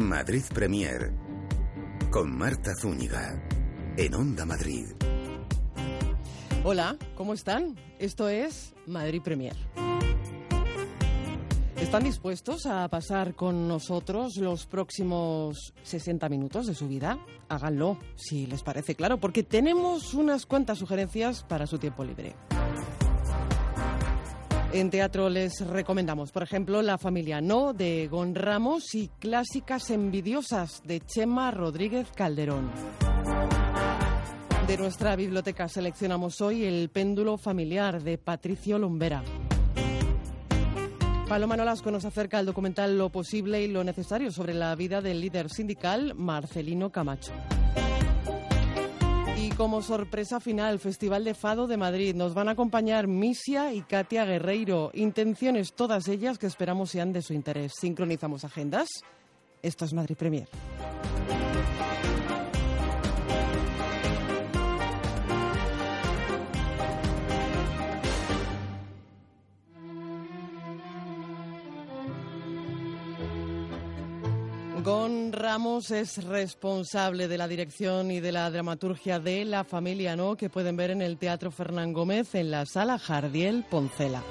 Madrid Premier con Marta Zúñiga en Onda Madrid. Hola, ¿cómo están? Esto es Madrid Premier. ¿Están dispuestos a pasar con nosotros los próximos 60 minutos de su vida? Háganlo, si les parece claro, porque tenemos unas cuantas sugerencias para su tiempo libre. En teatro les recomendamos, por ejemplo, La familia No de Gon Ramos y Clásicas envidiosas de Chema Rodríguez Calderón. De nuestra biblioteca seleccionamos hoy El péndulo familiar de Patricio Lombera. Paloma Nolasco nos acerca el documental Lo posible y lo necesario sobre la vida del líder sindical Marcelino Camacho. Y como sorpresa final, Festival de Fado de Madrid. Nos van a acompañar Misia y Katia Guerreiro. Intenciones todas ellas que esperamos sean de su interés. Sincronizamos agendas. Esto es Madrid Premier. Gon Ramos es responsable de la dirección y de la dramaturgia de La Familia No, que pueden ver en el Teatro Fernán Gómez en la Sala Jardiel Poncela.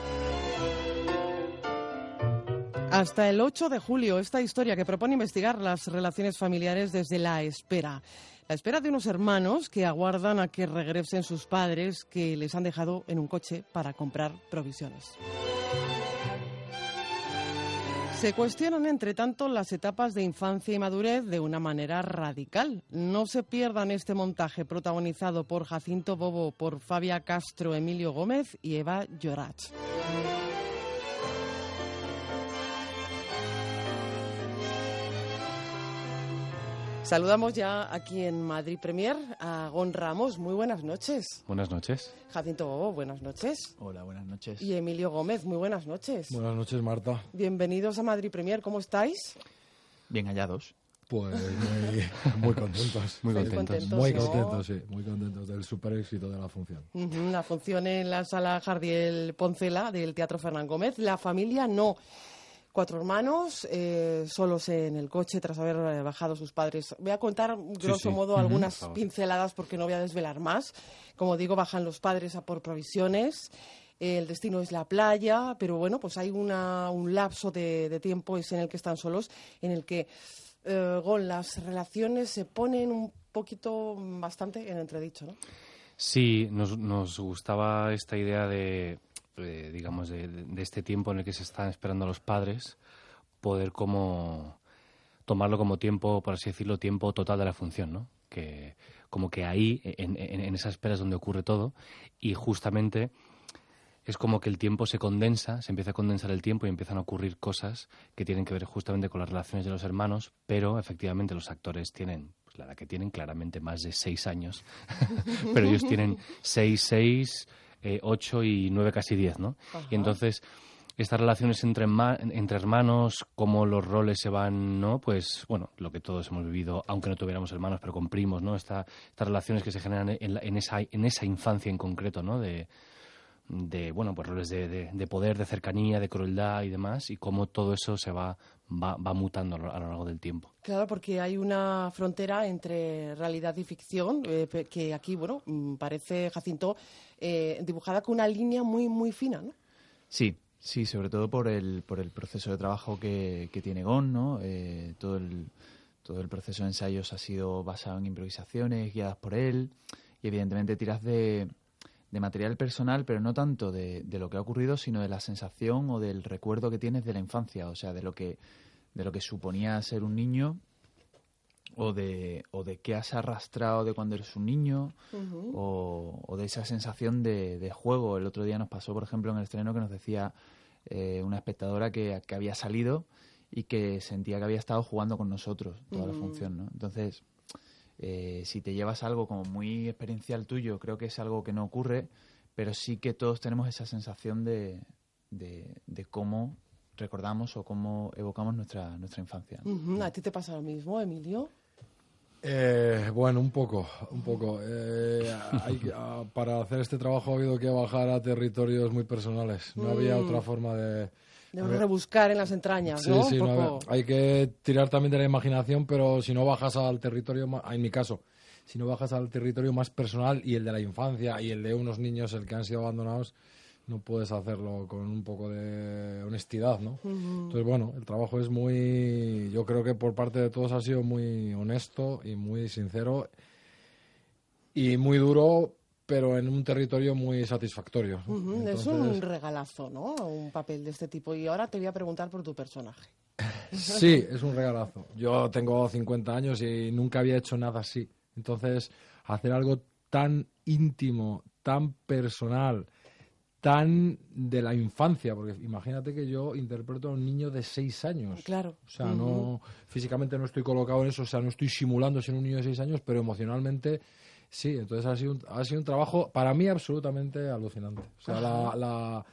Hasta el 8 de julio, esta historia que propone investigar las relaciones familiares desde la espera. La espera de unos hermanos que aguardan a que regresen sus padres que les han dejado en un coche para comprar provisiones. Se cuestionan, entre tanto, las etapas de infancia y madurez de una manera radical. No se pierdan este montaje protagonizado por Jacinto Bobo, por Fabia Castro, Emilio Gómez y Eva Llorach. Saludamos ya aquí en Madrid Premier a Gon Ramos. Muy buenas noches. Buenas noches. Jacinto Bobo, buenas noches. Hola, buenas noches. Y Emilio Gómez, muy buenas noches. Buenas noches, Marta. Bienvenidos a Madrid Premier. ¿Cómo estáis? Bien hallados. Pues muy, muy contentos. Muy contentos. Muy ¿no? contentos, sí. Muy contentos del super éxito de la función. La función en la sala Jardiel Poncela del Teatro Fernán Gómez. La familia no. Cuatro hermanos, eh, solos en el coche tras haber eh, bajado sus padres. Voy a contar, grosso sí. modo, algunas pinceladas porque no voy a desvelar más. Como digo, bajan los padres a por provisiones. El destino es la playa, pero bueno, pues hay una, un lapso de, de tiempo es en el que están solos, en el que eh, Gon, las relaciones se ponen un poquito, bastante en entredicho, ¿no? Sí, nos, nos gustaba esta idea de, eh, digamos, de, de- este tiempo en el que se están esperando los padres, poder como tomarlo como tiempo, por así decirlo, tiempo total de la función, ¿no? Que como que ahí, en, en, en esa espera es donde ocurre todo y justamente es como que el tiempo se condensa, se empieza a condensar el tiempo y empiezan a ocurrir cosas que tienen que ver justamente con las relaciones de los hermanos, pero efectivamente los actores tienen, pues la edad que tienen, claramente más de seis años, pero ellos tienen seis, seis, eh, ocho y nueve, casi diez, ¿no? Ajá. Y entonces estas relaciones entre, entre hermanos, cómo los roles se van, ¿no? Pues, bueno, lo que todos hemos vivido, aunque no tuviéramos hermanos, pero con primos, ¿no? Esta- estas relaciones que se generan en, la- en esa, en esa infancia en concreto, ¿no? De, de bueno pues roles de, de- de poder, de cercanía, de crueldad y demás, y cómo todo eso se va, va, va mutando a lo, a lo largo del tiempo. Claro, porque hay una frontera entre realidad y ficción, eh, que aquí, bueno, mm, parece, Jacinto, eh, dibujada con una línea muy, muy fina, ¿no? Sí, sí, sobre todo por el, por el proceso de trabajo que, que tiene Gon, ¿no? Eh, todo, el, todo el proceso de ensayos ha sido basado en improvisaciones guiadas por él y evidentemente tiras de, de material personal, pero no tanto de, de lo que ha ocurrido, sino de la sensación o del recuerdo que tienes de la infancia, o sea, de lo que, de lo que suponía ser un niño o de, o de qué has arrastrado de cuando eres un niño o, o de esa sensación de, de juego. El otro día nos pasó, por ejemplo, en el estreno que nos decía eh, una espectadora que, que había salido y que sentía que había estado jugando con nosotros toda la función, ¿no? Entonces, eh, si te llevas algo como muy experiencial tuyo, creo que es algo que no ocurre, pero sí que todos tenemos esa sensación de, de, de cómo recordamos o cómo evocamos nuestra, nuestra infancia. ¿A ti te pasa lo mismo, Emilio? Eh, bueno, un poco, un poco. Eh, hay para hacer este trabajo ha habido que bajar a territorios muy personales. No había Mm. otra forma de, De rebuscar en las entrañas, Sí, ¿no? sí, no, hay que tirar también de la imaginación, pero si no bajas al territorio, en mi caso, si no bajas al territorio más personal y el de la infancia y el de unos niños el que han sido abandonados, no puedes hacerlo con un poco de honestidad, ¿no? Entonces, bueno, el trabajo es muy, yo creo que por parte de todos ha sido muy honesto y muy sincero y muy duro, pero en un territorio muy satisfactorio. Es un regalazo, ¿no? Un papel de este tipo. Y ahora te voy a preguntar por tu personaje. Sí, es un regalazo. Yo tengo 50 años y nunca había hecho nada así. Entonces, hacer algo tan íntimo, tan personal, tan de la infancia, porque imagínate que yo interpreto a un niño de 6 años. Claro. O sea, no físicamente no estoy colocado en eso, o sea, no estoy simulando ser un niño de 6 años, pero emocionalmente sí. Entonces ha sido un, ha sido un trabajo para mí absolutamente alucinante. O sea, la, la,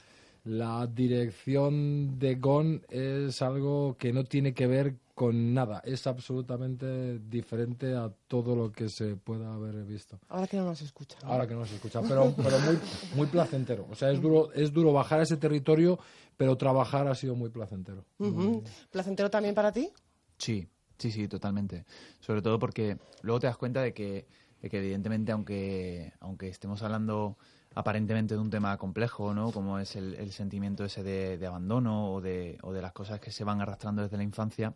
la dirección de Gon es algo que no tiene que ver con nada, es absolutamente diferente a todo lo que se pueda haber visto. Ahora que no nos escucha. ¿no? Ahora que no se escucha, pero, pero muy, muy placentero. O sea, es duro, es duro bajar a ese territorio, pero trabajar ha sido muy placentero. Ujú. ¿Placentero también para ti? Sí, sí, sí, totalmente. Sobre todo porque luego te das cuenta de que, que evidentemente, aunque, aunque estemos hablando aparentemente de un tema complejo, ¿no? Como es el, sentimiento ese de, abandono o de, o de las cosas que se van arrastrando desde la infancia,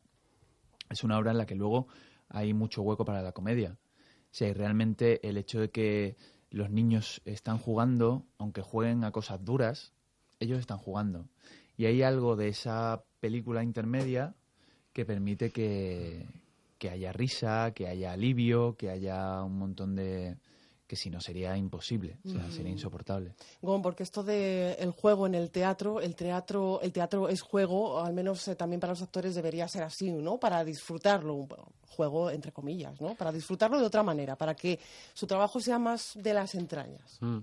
es una obra en la que luego hay mucho hueco para la comedia. O sea, y realmente el hecho de que los niños están jugando, aunque jueguen a cosas duras, ellos están jugando. Y hay algo de esa película intermedia que permite que, que haya risa, que haya alivio, que haya un montón de... que si no sería imposible, o sea, sería insoportable. Gon, porque esto de el juego en el teatro, el teatro, el teatro es juego, o al menos eh, también para los actores debería ser así, ¿no? Para disfrutarlo, un juego entre comillas, ¿no? Para disfrutarlo de otra manera, para que su trabajo sea más de las entrañas. Mm.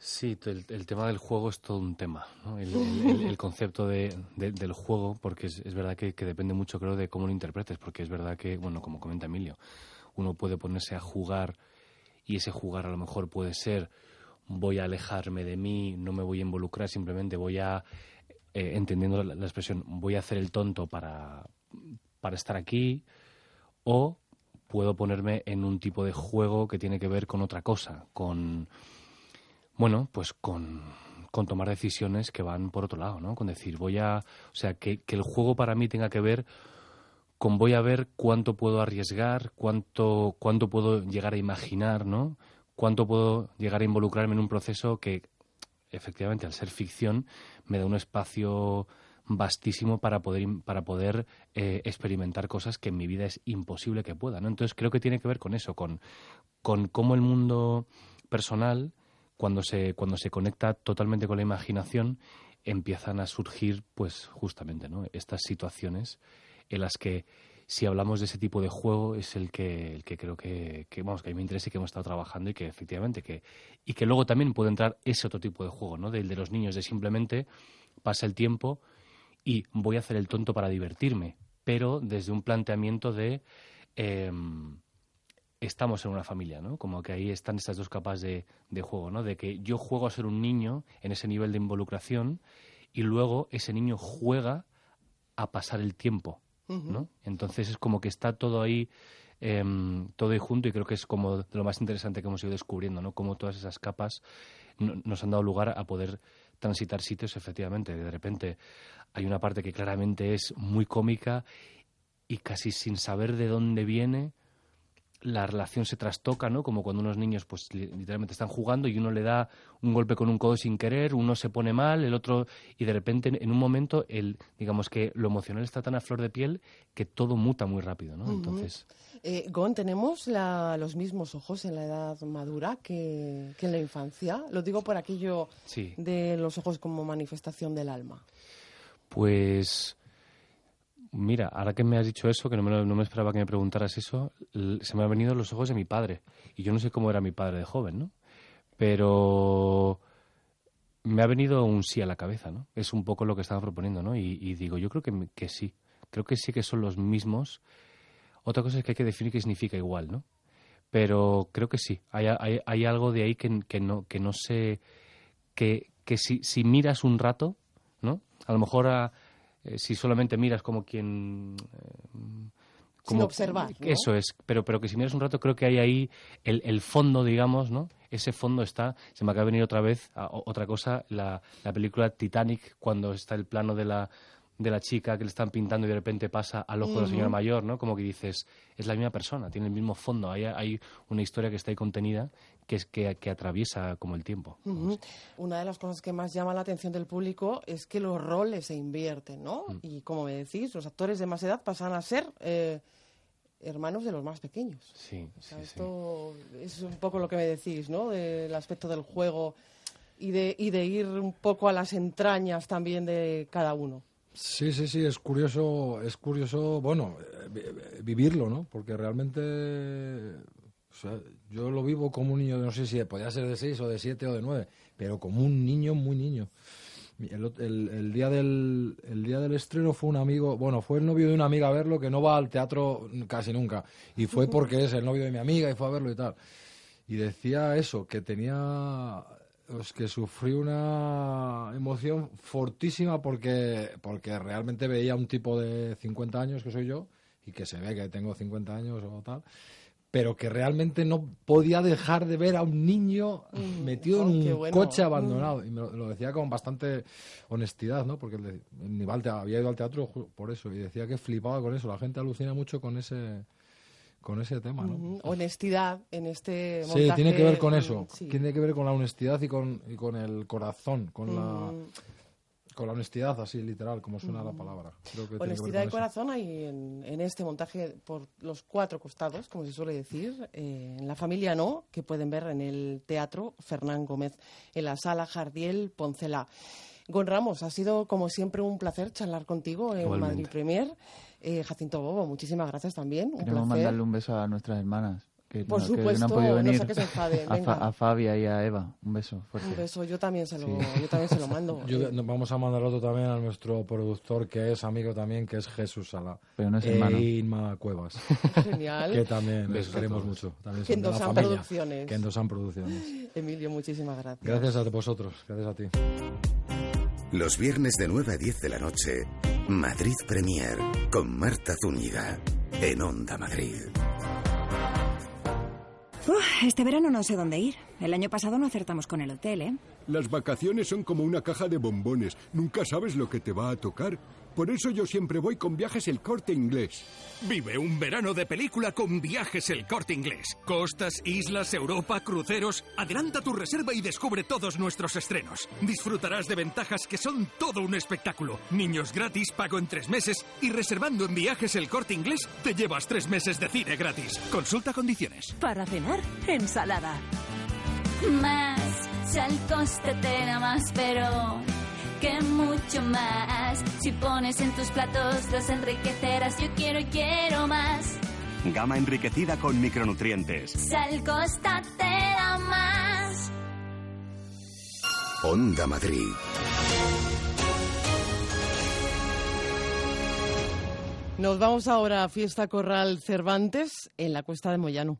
Sí, el, tema del juego es todo un tema, ¿no? el, concepto de- de- del juego, porque es, es verdad que, que depende mucho, creo, de cómo lo interpretes, porque es verdad que, bueno, como comenta Emilio, uno puede ponerse a jugar y ese jugar a lo mejor puede ser voy a alejarme de mí, no me voy a involucrar, simplemente voy a, eh, entendiendo la, la expresión, voy a hacer el tonto para, para estar aquí, o puedo ponerme en un tipo de juego que tiene que ver con otra cosa, con bueno, pues con, con tomar decisiones que van por otro lado, ¿no? Con decir, voy a. O sea, que, que el juego para mí tenga que ver con voy a ver cuánto puedo arriesgar, cuánto, cuánto puedo llegar a imaginar, ¿no? Cuánto puedo llegar a involucrarme en un proceso que, efectivamente, al ser ficción, me da un espacio vastísimo para poder para poder eh, experimentar cosas que en mi vida es imposible que pueda, ¿no? Entonces creo que tiene que ver con eso, con, con cómo el mundo personal cuando se cuando se conecta totalmente con la imaginación empiezan a surgir pues justamente no estas situaciones en las que si hablamos de ese tipo de juego es el que el que creo que, vamos que a mí me interesa y que hemos estado trabajando y que efectivamente que y que luego también puede entrar ese otro tipo de juego no del de los niños de simplemente pasa el tiempo y voy a hacer el tonto para divertirme pero desde un planteamiento de em, estamos en una familia, ¿no? Como que ahí están estas dos capas de, de juego, ¿no? De que yo juego a ser un niño en ese nivel de involucración y luego ese niño juega a pasar el tiempo, ¿no? Entonces es como que está todo ahí, em, todo ahí junto y creo que es como de lo más interesante que hemos ido descubriendo, ¿no? Como todas esas capas no- nos han dado lugar a poder transitar sitios, efectivamente. De repente hay una parte que claramente es muy cómica y casi sin saber de dónde viene, la relación se trastoca, ¿no? Como cuando unos niños, pues li- literalmente están jugando y uno le da un golpe con un codo sin querer, uno se pone mal, el otro, y de repente en- un momento, el, digamos que lo emocional está tan a flor de piel que todo muta muy rápido, ¿no? Entonces, Eh, Gon, ¿tenemos la- los mismos ojos en la edad madura que, que en la infancia? Lo digo por aquello Sí. de los ojos como manifestación del alma. Pues mira, ahora que me has dicho eso, que no me, esperaba que me preguntaras eso, se me han venido los ojos de mi padre. Y yo no sé cómo era mi padre de joven, ¿no? Pero me ha venido un sí a la cabeza, ¿no? Es un poco lo que estaba proponiendo, ¿no? Y, digo, yo creo que, que sí. Creo que sí que son los mismos. Otra cosa es que hay que definir qué significa igual, ¿no? Pero creo que sí. Hay, hay, algo de ahí que, que no, que no sé. Que, que si, si miras un rato, ¿no? A lo mejor a, eh, si solamente miras como quien... eh, Sin observar, ¿no? Eso es, pero, pero que si miras un rato creo que hay ahí el, el fondo, digamos, ¿no? Ese fondo está, se me acaba de venir otra vez, a- otra cosa, la, la película Titanic, cuando está el plano de la, de la chica que le están pintando y de repente pasa al ojo de la señora mayor, ¿no? Como que dices, es la misma persona, tiene el mismo fondo, hay, hay una historia que está ahí contenida que, es, que, que atraviesa como el tiempo. Una de las cosas que más llama la atención del público es que los roles se invierten, ¿no? Mm. Y como me decís, los actores de más edad pasan a ser eh, hermanos de los más pequeños. Sí, O sí, sea, sí. esto es un poco lo que me decís, ¿no? Del aspecto del juego y de, y de ir un poco a las entrañas también de cada uno. Sí, sí, sí, es curioso, es curioso, bueno, eh, vi- vivirlo, ¿no? Porque realmente, o sea, yo lo vivo como un niño, no sé si podía ser de 6 o de 7 o de 9, pero como un niño muy niño. El, el- el día del, el día del estreno fue un amigo, bueno, fue el novio de una amiga a verlo que no va al teatro casi nunca. Y fue porque es el novio de mi amiga y fue a verlo y tal. Y decía eso, que tenía, pues que sufrí una emoción fortísima porque, porque realmente veía un tipo de 50 años que soy yo y que se ve que tengo 50 años o tal, pero que realmente no podía dejar de ver a un niño metido oh, en un bueno. coche abandonado. Y me lo, lo decía con bastante honestidad, ¿no? Porque al te- había ido al teatro por eso y decía que flipaba con eso. La gente alucina mucho con ese con ese tema, ¿no? Honestidad en este Sí, montaje, tiene que ver con mm, eso. sí. Tiene que ver con la honestidad y con, y con el corazón, con la Mm. Con la honestidad, así literal, como suena la palabra. Creo que tiene que ver Honestidad eso. corazón hay en, en este montaje por los cuatro costados, como se suele decir. Eh, en la familia no, que pueden ver en el Teatro Fernán Gómez, en la Sala Jardiel Poncela. Gon Ramos, ha sido como siempre un placer charlar contigo en Igualmente. Madrid Premier. Eh, Jacinto Bobo, muchísimas gracias también. Un Queremos placer. mandarle un beso a nuestras hermanas. Que Por no, que supuesto, no han podido no venir. sé que se enfaden, a, venga. Fa- a Fabia y a Eva. Un beso fuerte. Un beso, yo también se lo, Sí. yo también se lo mando. Yo- nos vamos a mandar otro también a nuestro productor, que es amigo también, que es Jesús Sala. Pero no es e hermano. Inma Cuevas, Genial. que también les queremos mucho. También Que endosan familia. producciones. Que endosan producciones. Emilio, muchísimas gracias. Gracias a vosotros, gracias a ti. Los viernes de 9 a 10 de la noche, Madrid Premier con Marta Zúñiga en Onda Madrid. Este verano no sé dónde ir. El año pasado no acertamos con el hotel, ¿eh? Las vacaciones son como una caja de bombones. Nunca sabes lo que te va a tocar. Por eso yo siempre voy con viajes el corte inglés. Vive un verano de película con viajes el corte inglés. Costas, islas, Europa, cruceros. Adelanta tu reserva y descubre todos nuestros estrenos. Disfrutarás de ventajas que son todo un espectáculo. Niños gratis, pago en tres meses y reservando en viajes el corte inglés te llevas tres meses de cine gratis. Consulta condiciones. Para cenar, ensalada. Más, si al coste te da más, pero que mucho más. Si pones en tus platos los enriquecerás, yo quiero y quiero más. Gama enriquecida con micronutrientes. Si al coste te da más. Onda Madrid. Nos vamos ahora a Fiesta Corral Cervantes en la Cuesta de Moyano.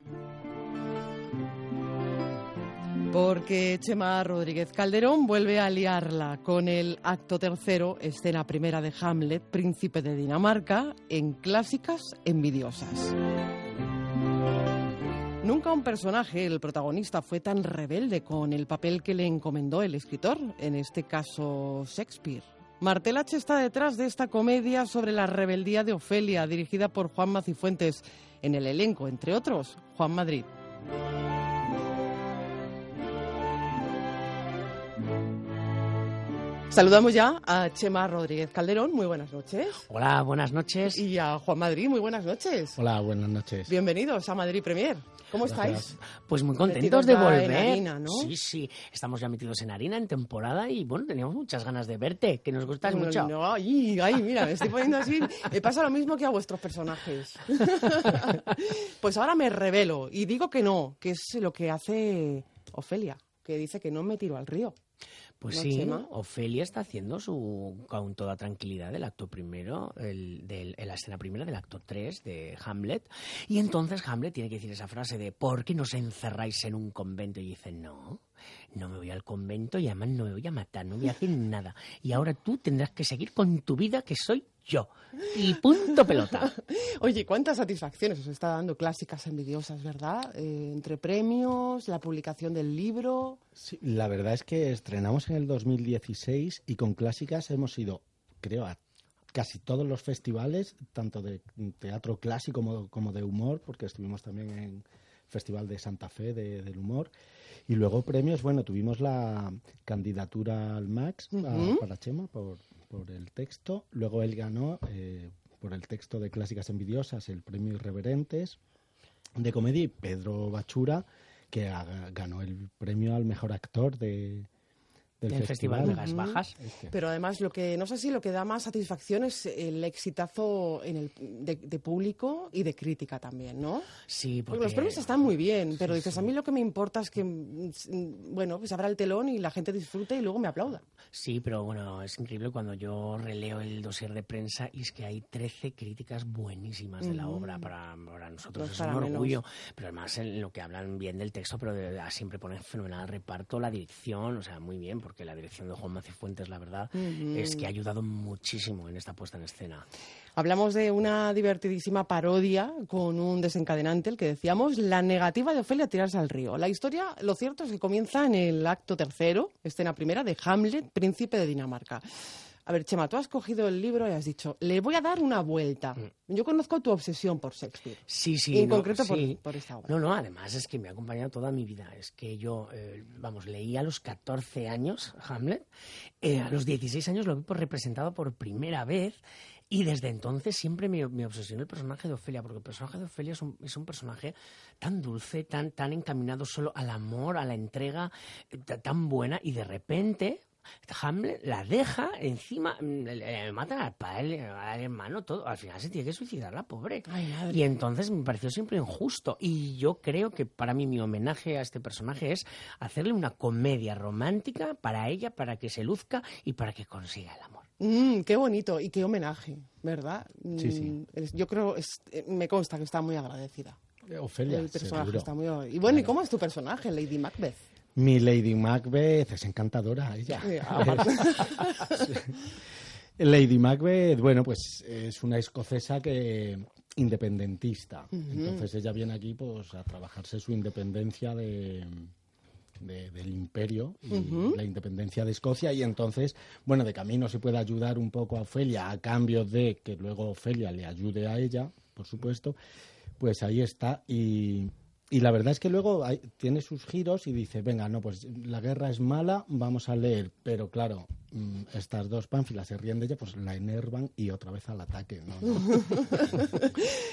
Porque Chema Rodríguez Calderón vuelve a liarla con el acto tercero, escena primera de Hamlet, Príncipe de Dinamarca, en Clásicas Envidiosas. Nunca un personaje, el protagonista, fue tan rebelde con el papel que le encomendó el escritor, en este caso Shakespeare. Martel H está detrás de esta comedia sobre la rebeldía de Ofelia, dirigida por Juan Macifuentes, en el elenco, entre otros, Juan Madrid. Saludamos ya a Chema Rodríguez Calderón, muy buenas noches. Hola, buenas noches. Y a Juan Madrid, muy buenas noches. Hola, buenas noches. Bienvenidos a Madrid Premier. ¿Cómo estáis? Pues muy Metidos contentos de ya volver. en harina, ¿no? Sí, sí, estamos ya metidos en harina, en temporada y bueno, teníamos muchas ganas de verte, que nos gustas No, mucho. no, ay, ay, mira, me estoy poniendo así. Me pasa lo mismo que a vuestros personajes. pues ahora me revelo y digo que no, que es lo que hace Ofelia, que dice que no me tiro al río. Pues ¿no, sí, Chema? Ofelia está haciendo su con toda tranquilidad el acto primero, el, del, la escena primera del acto 3 de Hamlet. Y entonces Hamlet tiene que decir esa frase de ¿por qué nos encerráis en un convento? Y dice, no, no me voy al convento y además no me voy a matar, no voy a hacer nada. Y ahora tú tendrás que seguir con tu vida que soy yo. Y punto pelota. Oye, ¿cuántas satisfacciones os está dando Clásicas Envidiosas, verdad? Eh, entre premios, la publicación del libro. Sí, la verdad es que estrenamos en el 2016 y con Clásicas hemos ido, creo, a casi todos los festivales, tanto de teatro clásico como, como de humor, porque estuvimos también en Festival de Santa Fe de- del Humor. Y luego premios, bueno, tuvimos la candidatura al Max a- para Chema por, por el texto. Luego él ganó eh, por el texto de Clásicas Envidiosas el premio Irreverentes de comedia y Pedro Bachura, que ganó el premio al mejor actor de, del Del Festival de Gas Ujú. Bajas. Pero además, lo que no sé si lo que da más satisfacción es el exitazo en el, de, de público y de crítica también, ¿no? Sí, Porque los premios están muy bien, pero dices, a mí lo que me importa es que, mm, bueno, pues abra el telón y la gente disfrute y luego me aplauda. Sí, pero bueno, es increíble cuando yo releo el dossier de prensa y es que hay 13 críticas buenísimas de la obra para, para nosotros. No es un menos. orgullo. Pero además en lo que hablan bien del texto, pero de verdad siempre ponen fenomenal reparto, la dirección, o sea, muy bien, porque la dirección de Juan Macifuentes, la verdad, es que ha ayudado muchísimo en esta puesta en escena. Hablamos de una divertidísima parodia con un desencadenante, el que decíamos, la negativa de Ofelia a tirarse al río. La historia, lo cierto es que comienza en el acto tercero, escena primera, de Hamlet, príncipe de Dinamarca. A ver, Chema, tú has cogido el libro y has dicho, le voy a dar una vuelta. Yo conozco tu obsesión por Shakespeare. Sí, sí. Y en no, concreto por- sí. por esta obra. No, no, además es que me ha acompañado toda mi vida. Es que yo, eh, vamos, leí a los 14 años Hamlet, eh, a los 16 años lo vi por representado por primera vez y desde entonces siempre me, me obsesionó el personaje de Ofelia, porque el personaje de Ofelia es un, es un personaje tan dulce, tan, tan encaminado solo al amor, a la entrega, eh, ta- tan buena y de repente... Hamlet la deja encima, mm, le, le matan al padre, al hermano, todo. Al final se tiene que suicidar la pobre. Y entonces me pareció siempre injusto. Y yo creo que para mí mi homenaje a este personaje es hacerle una comedia romántica para ella, para que se luzca y para que consiga el amor. Mm, qué bonito y qué homenaje, ¿verdad? Sí, sí. Mm, Yo creo, es- eh, me consta que está muy agradecida. Ofelia, el personaje seguro. está muy Y bueno, ¿y cómo es tu personaje, Lady Macbeth? Mi Lady Macbeth es encantadora, ella. Sí. Lady Macbeth, bueno, pues es una escocesa que independentista. Entonces ella viene aquí pues a trabajarse su independencia de, de- del imperio y la independencia de Escocia y entonces, bueno, de camino se puede ayudar un poco a Ofelia a cambio de que luego Ofelia le ayude a ella, por supuesto, pues ahí está y... Y la verdad es que luego hay- tiene sus giros y dice, venga, no, pues la guerra es mala, vamos a leer. Pero claro, mm, estas dos pánfilas se ríen de ella, pues la enervan y otra vez al ataque. ¿no?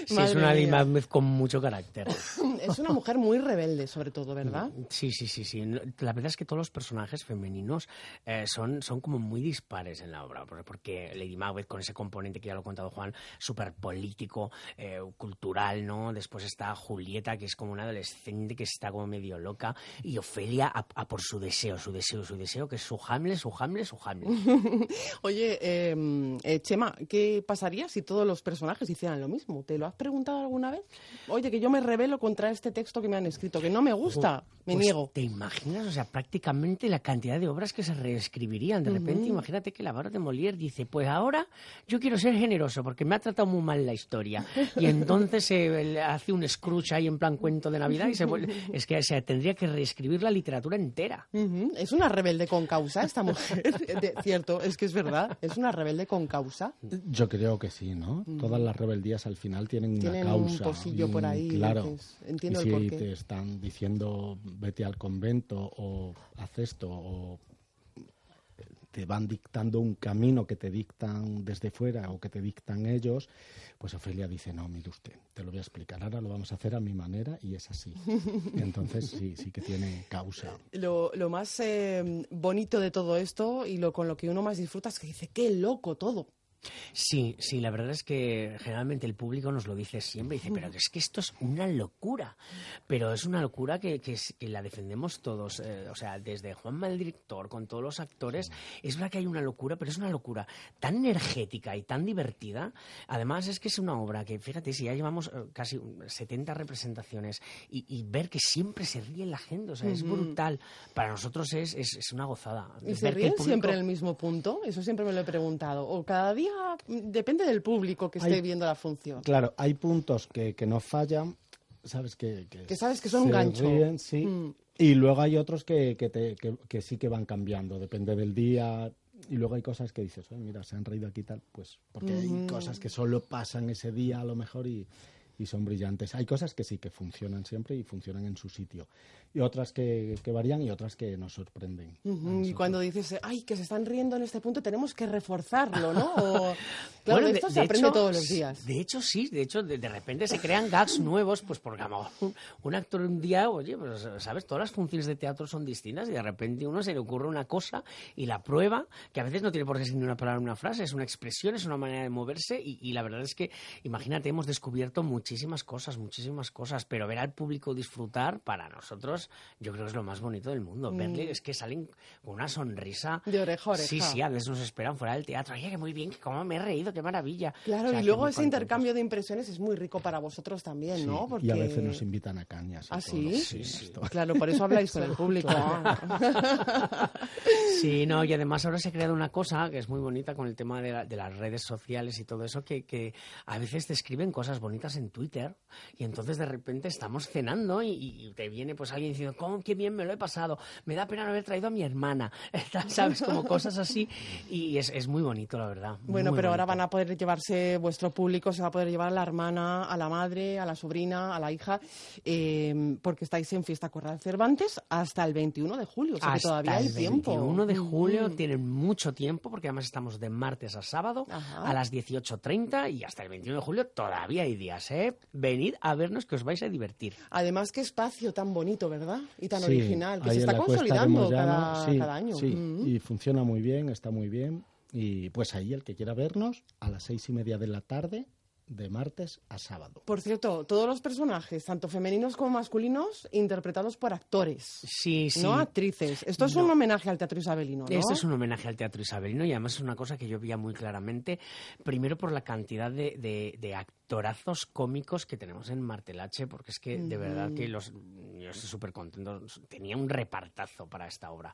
Sí, es una Lady. Macbeth con mucho carácter. Es una mujer muy rebelde, sobre todo, ¿verdad? Sí, sí, sí, sí. No, La verdad es que todos los personajes femeninos eh, son, son como muy dispares en la obra, por- porque Lady Macbeth con ese componente que ya lo ha contado Juan, súper político, eh, cultural, ¿no? Después está Julieta, que es como una adolescente que está como medio loca, y Ofelia a, a por su deseo, su deseo, su deseo, que es su Hamlet, su Hamlet, su Hamlet. Oye, eh, eh, Chema, ¿qué pasaría si todos los personajes hicieran lo mismo? ¿Te lo has preguntado alguna vez? Oye, que yo me rebelo contra este texto que me han escrito, que no me gusta, me Pues, niego. ¿Te imaginas? O sea, prácticamente la cantidad de obras que se reescribirían. De repente, imagínate que la barra de Molière dice, pues ahora yo quiero ser generoso porque me ha tratado muy mal la historia. Y entonces se le hace un Scrooge ahí en plan cuento de Navidad y se vuelve... Es que se tendría que reescribir la literatura entera. Ujú, Es una rebelde con causa esta mujer, De- cierto, es que es verdad, es una rebelde con causa. Yo creo que sí, ¿no? Mm. Todas las rebeldías al final tienen, Tienen una un causa. posillo y por un- ahí, Claro. entiendo y el si porqué. te están diciendo vete al convento o haz esto o te van dictando un camino que te dictan desde fuera o que te dictan ellos, pues Ofelia dice, no, mire usted, te lo voy a explicar, ahora lo vamos a hacer a mi manera y es así. Entonces sí, sí que tiene causa. Lo, lo más eh, bonito de todo esto y lo con lo que uno más disfruta es que dice, qué loco todo. Sí, sí, la verdad es que generalmente el público nos lo dice siempre, dice, pero es que esto es una locura, pero es una locura que, que, que la defendemos todos, eh, o sea, desde Juanma el director, con todos los actores, es verdad que hay una locura, pero es una locura tan energética y tan divertida, además es que es una obra que, fíjate, si ya llevamos eh, casi 70 representaciones y, y, ver que siempre se ríe la gente, o sea, es brutal, para nosotros es, es, es una gozada. ¿Y se ríen público... siempre en el mismo punto? Eso siempre me lo he preguntado, o cada día depende del público que esté Hay- viendo la función. Claro, hay puntos que, que no fallan, sabes que, Que sabes que son un gancho. ríen, sí. Mm. Y luego hay otros que, que, te- que- que sí que van cambiando, depende del día. Y luego hay cosas que dices, "Oye, mira, se han reído aquí tal, pues porque hay cosas que solo pasan ese día a lo mejor y, y son brillantes. Hay cosas que sí que funcionan siempre y funcionan en su sitio. Y otras que, que varían y otras que nos sorprenden. Y cuando dices, ay, que se están riendo en este punto, tenemos que reforzarlo, ¿no? O- claro, Bueno, de esto de se aprende hecho, todos los días. De hecho, sí, de hecho, de, de repente se crean gags nuevos, pues porque un, un actor un día, oye, pues, ¿sabes? Todas las funciones de teatro son distintas y de repente uno se le ocurre una cosa y la prueba, que a veces no tiene por qué ser ni una palabra ni una frase, es una expresión, es una manera de moverse y, y la verdad es que, imagínate, hemos descubierto muchísimas cosas, muchísimas cosas, pero ver al público disfrutar, para nosotros, yo creo que es lo más bonito del mundo. Mm. Verle es que salen con una sonrisa. De oreja. Sí, sí, a veces nos esperan fuera del teatro. Oye, que muy bien, que cómo me he reído, qué maravilla. Claro, O sea, y luego ese contentos. intercambio de impresiones es muy rico para vosotros también, Sí, ¿no? Y a veces nos invitan a cañas. ¿Ah, todo. sí? esto. Claro, por eso habláis con el público. Sí, no, y además ahora se ha creado una cosa que es muy bonita con el tema de, la- de las redes sociales y todo eso, que, que a veces te escriben cosas bonitas en Twitter y entonces de repente estamos cenando y, y te viene pues alguien diciendo, ¿cómo, qué bien me lo he pasado? Me da pena no haber traído a mi hermana, ¿sabes? Como cosas así y es, es muy bonito, la verdad. Bueno, muy pero ahora van a poder llevarse, vuestro público se va a poder llevar a la hermana, a la madre, a la sobrina, a la hija, eh, porque estáis en Fiesta Corral Cervantes hasta el 21 de julio, o sea que Hasta todavía hay el tiempo. 21 de julio Mm. tienen mucho tiempo porque además estamos de martes a sábado Ajá. a las 18.30 y hasta el 21 de julio todavía hay días, ¿eh? Venid a vernos que os vais a divertir. Además, qué espacio tan bonito, ¿verdad? Y tan Sí, original, que se está consolidando cada, sí, cada año. Sí, Mm. y funciona muy bien, está muy bien. Y pues ahí el que quiera vernos, a las seis y media de la tarde, de martes a sábado. Por cierto, todos los personajes, tanto femeninos como masculinos, interpretados por actores. Sí, sí. No actrices. Esto es un homenaje al teatro isabelino, ¿no? Esto es un homenaje al teatro isabelino y además es una cosa que yo veía muy claramente, primero por la cantidad de, de- de actorazos cómicos que tenemos en Martelache, porque es que de verdad que los, yo estoy súper contento, tenía un repartazo para esta obra.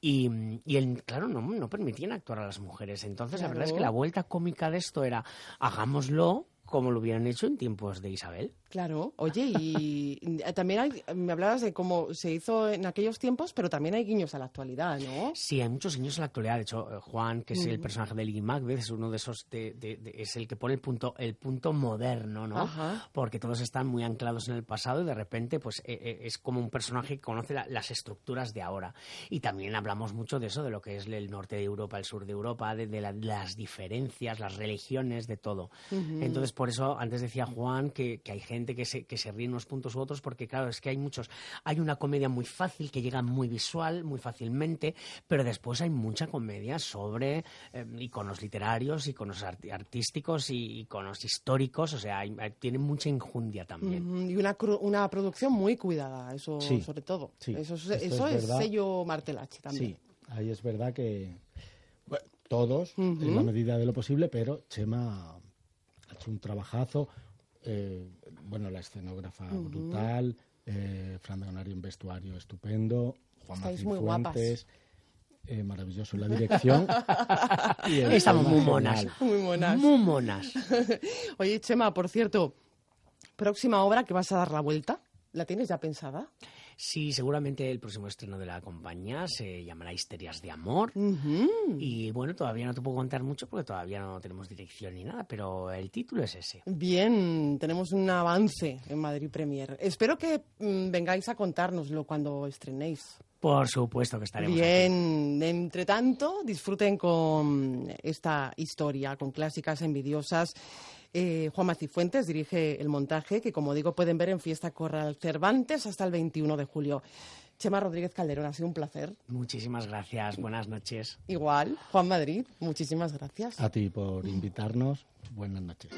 Y, y el- claro, no, no permitían actuar a las mujeres, entonces la verdad es que Claro. la vuelta cómica de esto era, hagámoslo como lo hubieran hecho en tiempos de Isabel. Claro, oye, y eh, también hay, me hablabas de cómo se hizo en aquellos tiempos, pero también hay guiños a la actualidad, ¿no? Sí, hay muchos guiños en la actualidad. De hecho, eh, Juan, que es el Mm. personaje de Lily Macbeth, es uno de esos, de- de- de- es el que pone el punto, el punto moderno, ¿no? Ajá. Porque todos están muy anclados en el pasado y de repente, pues, eh, eh, es como un personaje que conoce la- las estructuras de ahora. Y también hablamos mucho de eso, de lo que es el norte de Europa, el sur de Europa, de, la- las diferencias, las religiones, de todo. Ujú. Entonces, por eso antes decía Juan que, que hay gente que se, que se ríe en unos puntos u otros, porque claro, es que hay muchos. Hay una comedia muy fácil que llega muy visual, muy fácilmente, pero después hay mucha comedia sobre eh, iconos literarios, iconos arti- artísticos y iconos históricos, o sea, hay- hay- tiene mucha injundia también. Y una, cru- una producción muy cuidada, eso Sí, sobre todo. sí, eso eso es sello Martelache también. Sí, ahí es verdad que bueno, todos, en la medida de lo posible, pero Chema hecho un trabajazo. eh, bueno, la escenógrafa brutal, eh, Fran Donario en vestuario estupendo, Juan Martín. Fuentes, eh, maravilloso la dirección. y Estamos monas. Muy monas. Muy monas. Oye, Chema, por cierto, próxima obra que vas a dar la vuelta, ¿la tienes ya pensada? Sí, seguramente el próximo estreno de la compañía se llamará Histerias de Amor. Y bueno, todavía no te puedo contar mucho porque todavía no tenemos dirección ni nada, pero el título es ese. Bien, tenemos un avance en Madrid Premier. Espero que mm, vengáis a contárnoslo cuando estrenéis. Por supuesto que estaremos aquí. Bien, entre tanto, disfruten con esta historia, con clásicas envidiosas. Eh, Juan Macifuentes dirige el montaje, que como digo pueden ver en Fiesta Corral Cervantes hasta el 21 de julio. Chema Rodríguez Calderón, ha sido un placer. Muchísimas gracias, buenas noches. Igual, Juan Madrid, muchísimas gracias. A ti por invitarnos, buenas noches.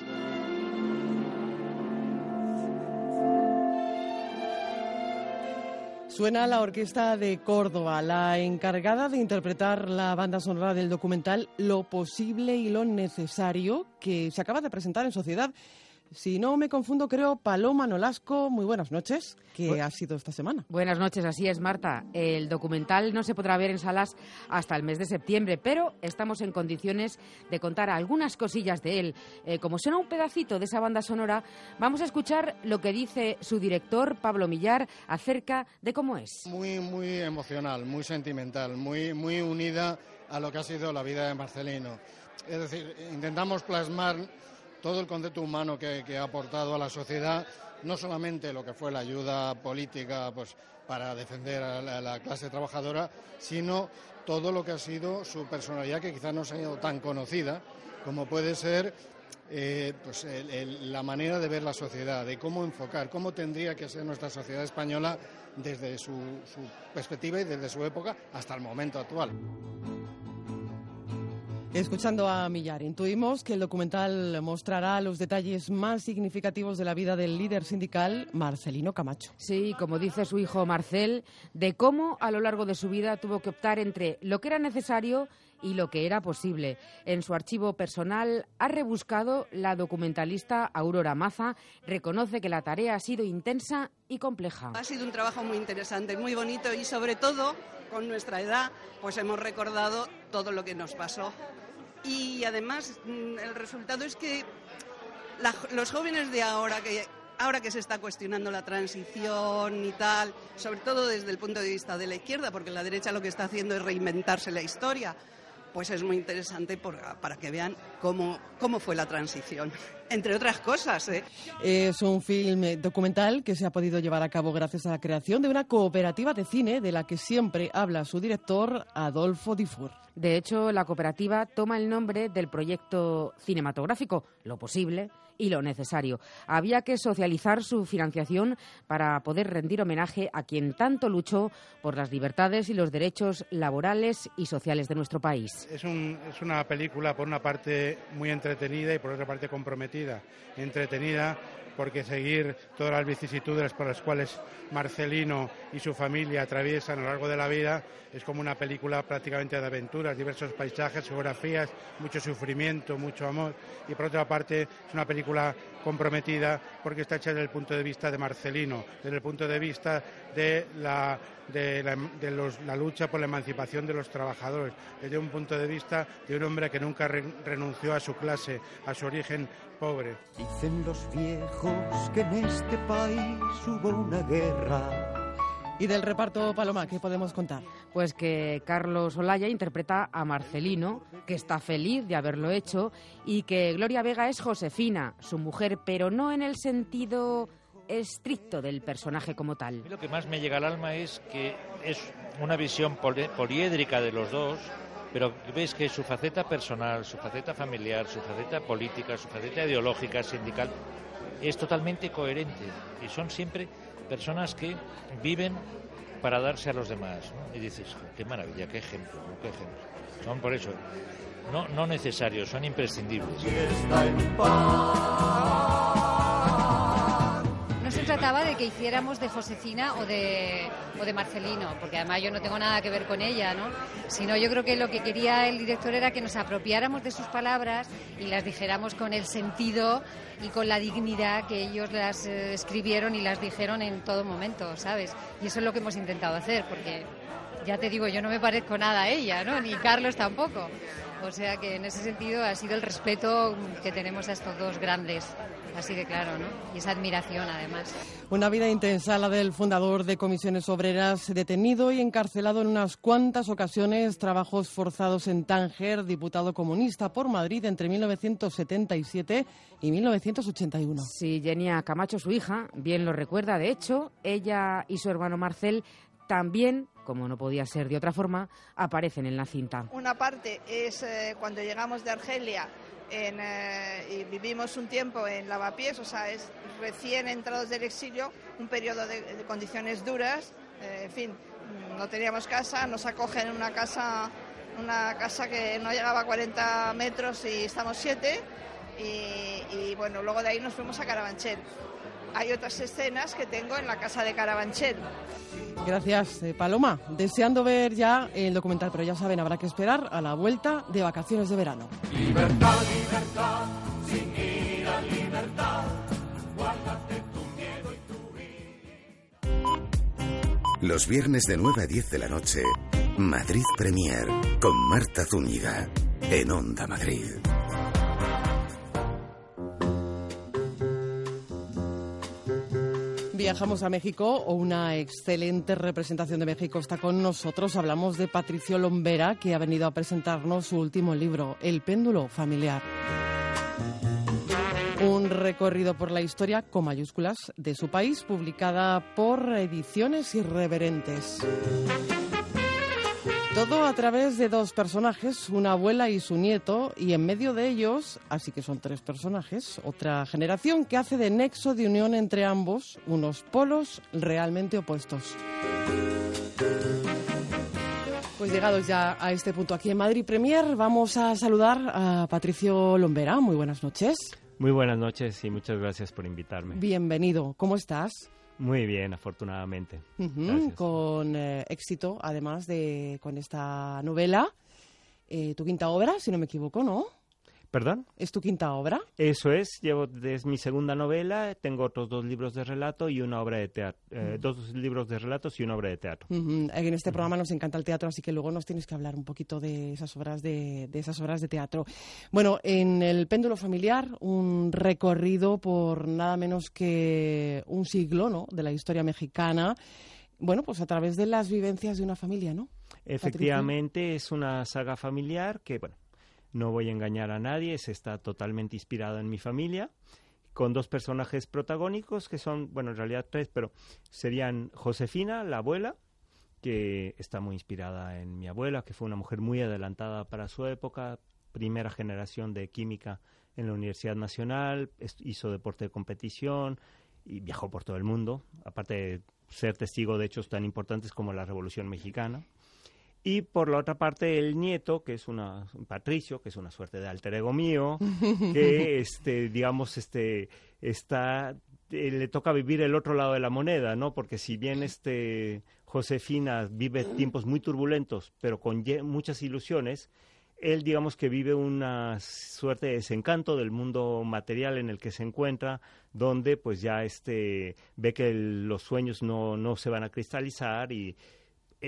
Suena la Orquesta de Córdoba, la encargada de interpretar la banda sonora del documental Lo posible y lo necesario, que se acaba de presentar en Sociedad si no me confundo, creo, Paloma Nolasco, muy buenas noches. ¿Qué ha sido esta semana? Buenas noches, así es, Marta. El documental no se podrá ver en salas hasta el mes de septiembre, pero estamos en condiciones de contar algunas cosillas de él. Eh, como suena un pedacito de esa banda sonora, vamos a escuchar lo que dice su director, Pablo Millar, acerca de cómo es. Muy, muy emocional, muy sentimental, muy, muy unida a lo que ha sido la vida de Marcelino. Es decir, intentamos plasmar todo el concepto humano que, ha aportado a la sociedad, no solamente lo que fue la ayuda política pues, para defender a la, clase trabajadora, sino todo lo que ha sido su personalidad, que quizás no ha sido tan conocida, como puede ser eh, pues la manera de ver la sociedad, de cómo enfocar, cómo tendría que ser nuestra sociedad española desde su perspectiva y desde su época hasta el momento actual. Escuchando a Millar, intuimos que el documental mostrará los detalles más significativos de la vida del líder sindical Marcelino Camacho. Sí, como dice su hijo Marcel, de cómo a lo largo de su vida tuvo que optar entre lo que era necesario y lo que era posible. En su archivo personal ha rebuscado la documentalista Aurora Maza, reconoce que la tarea ha sido intensa y compleja. Ha sido un trabajo muy interesante, muy bonito y sobre todo con nuestra edad pues hemos recordado todo lo que nos pasó y además mm, el resultado es que los jóvenes de ahora que ahora que se está cuestionando la transición y tal, sobre todo desde el punto de vista de la izquierda, porque la derecha lo que está haciendo es reinventarse la historia pues es muy interesante para que vean cómo, cómo fue la transición, entre otras cosas. ¿eh? Es un film documental que se ha podido llevar a cabo gracias a la creación de una cooperativa de cine de la que siempre habla su director, Adolfo Difur. De hecho, la cooperativa toma el nombre del proyecto cinematográfico Lo Posible, y lo necesario. Había que socializar su financiación para poder rendir homenaje a quien tanto luchó por las libertades y los derechos laborales y sociales de nuestro país. Es, es una película, por una parte, muy entretenida y por otra parte comprometida. Entretenida porque seguir todas las vicisitudes por las cuales Marcelino y su familia atraviesan a lo largo de la vida. Es como una película prácticamente de aventuras, diversos paisajes, geografías, mucho sufrimiento, mucho amor. Y por otra parte es una película comprometida porque está hecha desde el punto de vista de Marcelino, desde el punto de vista de la, de la, lucha por la emancipación de los trabajadores, desde un punto de vista de un hombre que nunca renunció a su clase, a su origen pobre. Dicen los viejos que en este país hubo una guerra y del reparto Paloma, ¿qué podemos contar? Pues que Carlos Olaya interpreta a Marcelino, que está feliz de haberlo hecho, y que Gloria Vega es Josefina, su mujer, pero no en el sentido estricto del personaje como tal. Lo que más me llega al alma es que es una visión poliédrica de los dos, pero ves que su faceta personal, su faceta familiar, su faceta política, su faceta ideológica, sindical, es totalmente coherente y son siempre personas que viven para darse a los demás. Y dices, qué maravilla, qué ejemplo, qué ejemplo. Son por eso, no, no necesarios, son imprescindibles trataba de que hiciéramos de Josefina o de, o de Marcelino, porque además yo no tengo nada que ver con ella, ¿no? Sino yo creo que lo que quería el director era que nos apropiáramos de sus palabras y las dijéramos con el sentido y con la dignidad que ellos las eh, escribieron y las dijeron en todo momento, ¿sabes? Y eso es lo que hemos intentado hacer, porque ya te digo, yo no me parezco nada a ella, ¿no? Ni Carlos tampoco. O sea que en ese sentido ha sido el respeto que tenemos a estos dos grandes, así de claro, ¿no? Y esa admiración además. Una vida intensa la del fundador de Comisiones Obreras, detenido y encarcelado en unas cuantas ocasiones, trabajos forzados en Tánger, diputado comunista por Madrid entre 1977 y 1981. Sí, Genia Camacho, su hija, bien lo recuerda. De hecho, ella y su hermano Marcel también como no podía ser de otra forma, aparecen en la cinta. Una parte es eh, cuando llegamos de Argelia eh, y vivimos un tiempo en Lavapiés, o sea, es recién entrados del exilio, un periodo de, condiciones duras, eh, en fin, no teníamos casa, nos acogen en una casa, una casa que no llegaba a 40 metros y estamos siete. Y, y bueno, luego de ahí nos fuimos a Carabanchel. Hay otras escenas que tengo en la casa de Carabanchel. Gracias, eh, Paloma. Deseando ver ya el documental, pero ya saben, habrá que esperar a la vuelta de vacaciones de verano. Libertad, libertad, sin ira, libertad. Guárdate tu miedo y tu Los viernes de 9 a 10 de la noche, Madrid Premier, con Marta Zúñiga, en Onda Madrid. Viajamos a México o una excelente representación de México está con nosotros. Hablamos de Patricio Lombera, que ha venido a presentarnos su último libro, El péndulo familiar. Un recorrido por la historia con mayúsculas de su país, publicada por Ediciones Irreverentes. Todo a través de dos personajes, una abuela y su nieto, y en medio de ellos, así que son tres personajes, otra generación que hace de nexo de unión entre ambos, unos polos realmente opuestos. Pues llegados ya a este punto aquí en Madrid Premier, vamos a saludar a Patricio Lombera. Muy buenas noches. Muy buenas noches y muchas gracias por invitarme. Bienvenido. ¿Cómo estás? Muy bien, afortunadamente. Con eh, éxito, además de con esta novela. Eh, tu quinta obra, si no me equivoco, ¿no? ¿Perdón? ¿Es tu quinta obra? Eso es, llevo, es mi segunda novela, tengo otros dos libros de relato y una obra de teatro, Mm. dos libros de relatos y una obra de teatro. Ujú, En este programa nos encanta el teatro, así que luego nos tienes que hablar un poquito de esas obras de, de esas obras de teatro. Bueno, en el péndulo familiar, un recorrido por nada menos que un siglo, ¿no? De la historia mexicana. Bueno, pues a través de las vivencias de una familia, ¿no? Efectivamente, es una saga familiar que, bueno, no voy a engañar a nadie, se está totalmente inspirada en mi familia, con dos personajes protagónicos que son, bueno, en realidad tres, pero serían Josefina, la abuela, que está muy inspirada en mi abuela, que fue una mujer muy adelantada para su época, primera generación de química en la Universidad Nacional, hizo deporte de competición y viajó por todo el mundo, aparte de ser testigo de hechos tan importantes como la Revolución Mexicana. Y por la otra parte, el nieto, que es una, un Patricio, que es una suerte de alter ego mío, que, este, digamos, este, está, eh, le toca vivir el otro lado de la moneda, ¿no? Porque si bien este Josefina vive tiempos muy turbulentos, pero con muchas ilusiones, él, digamos que vive una suerte de desencanto del mundo material en el que se encuentra, donde pues ya este ve que el- los sueños no, no se van a cristalizar y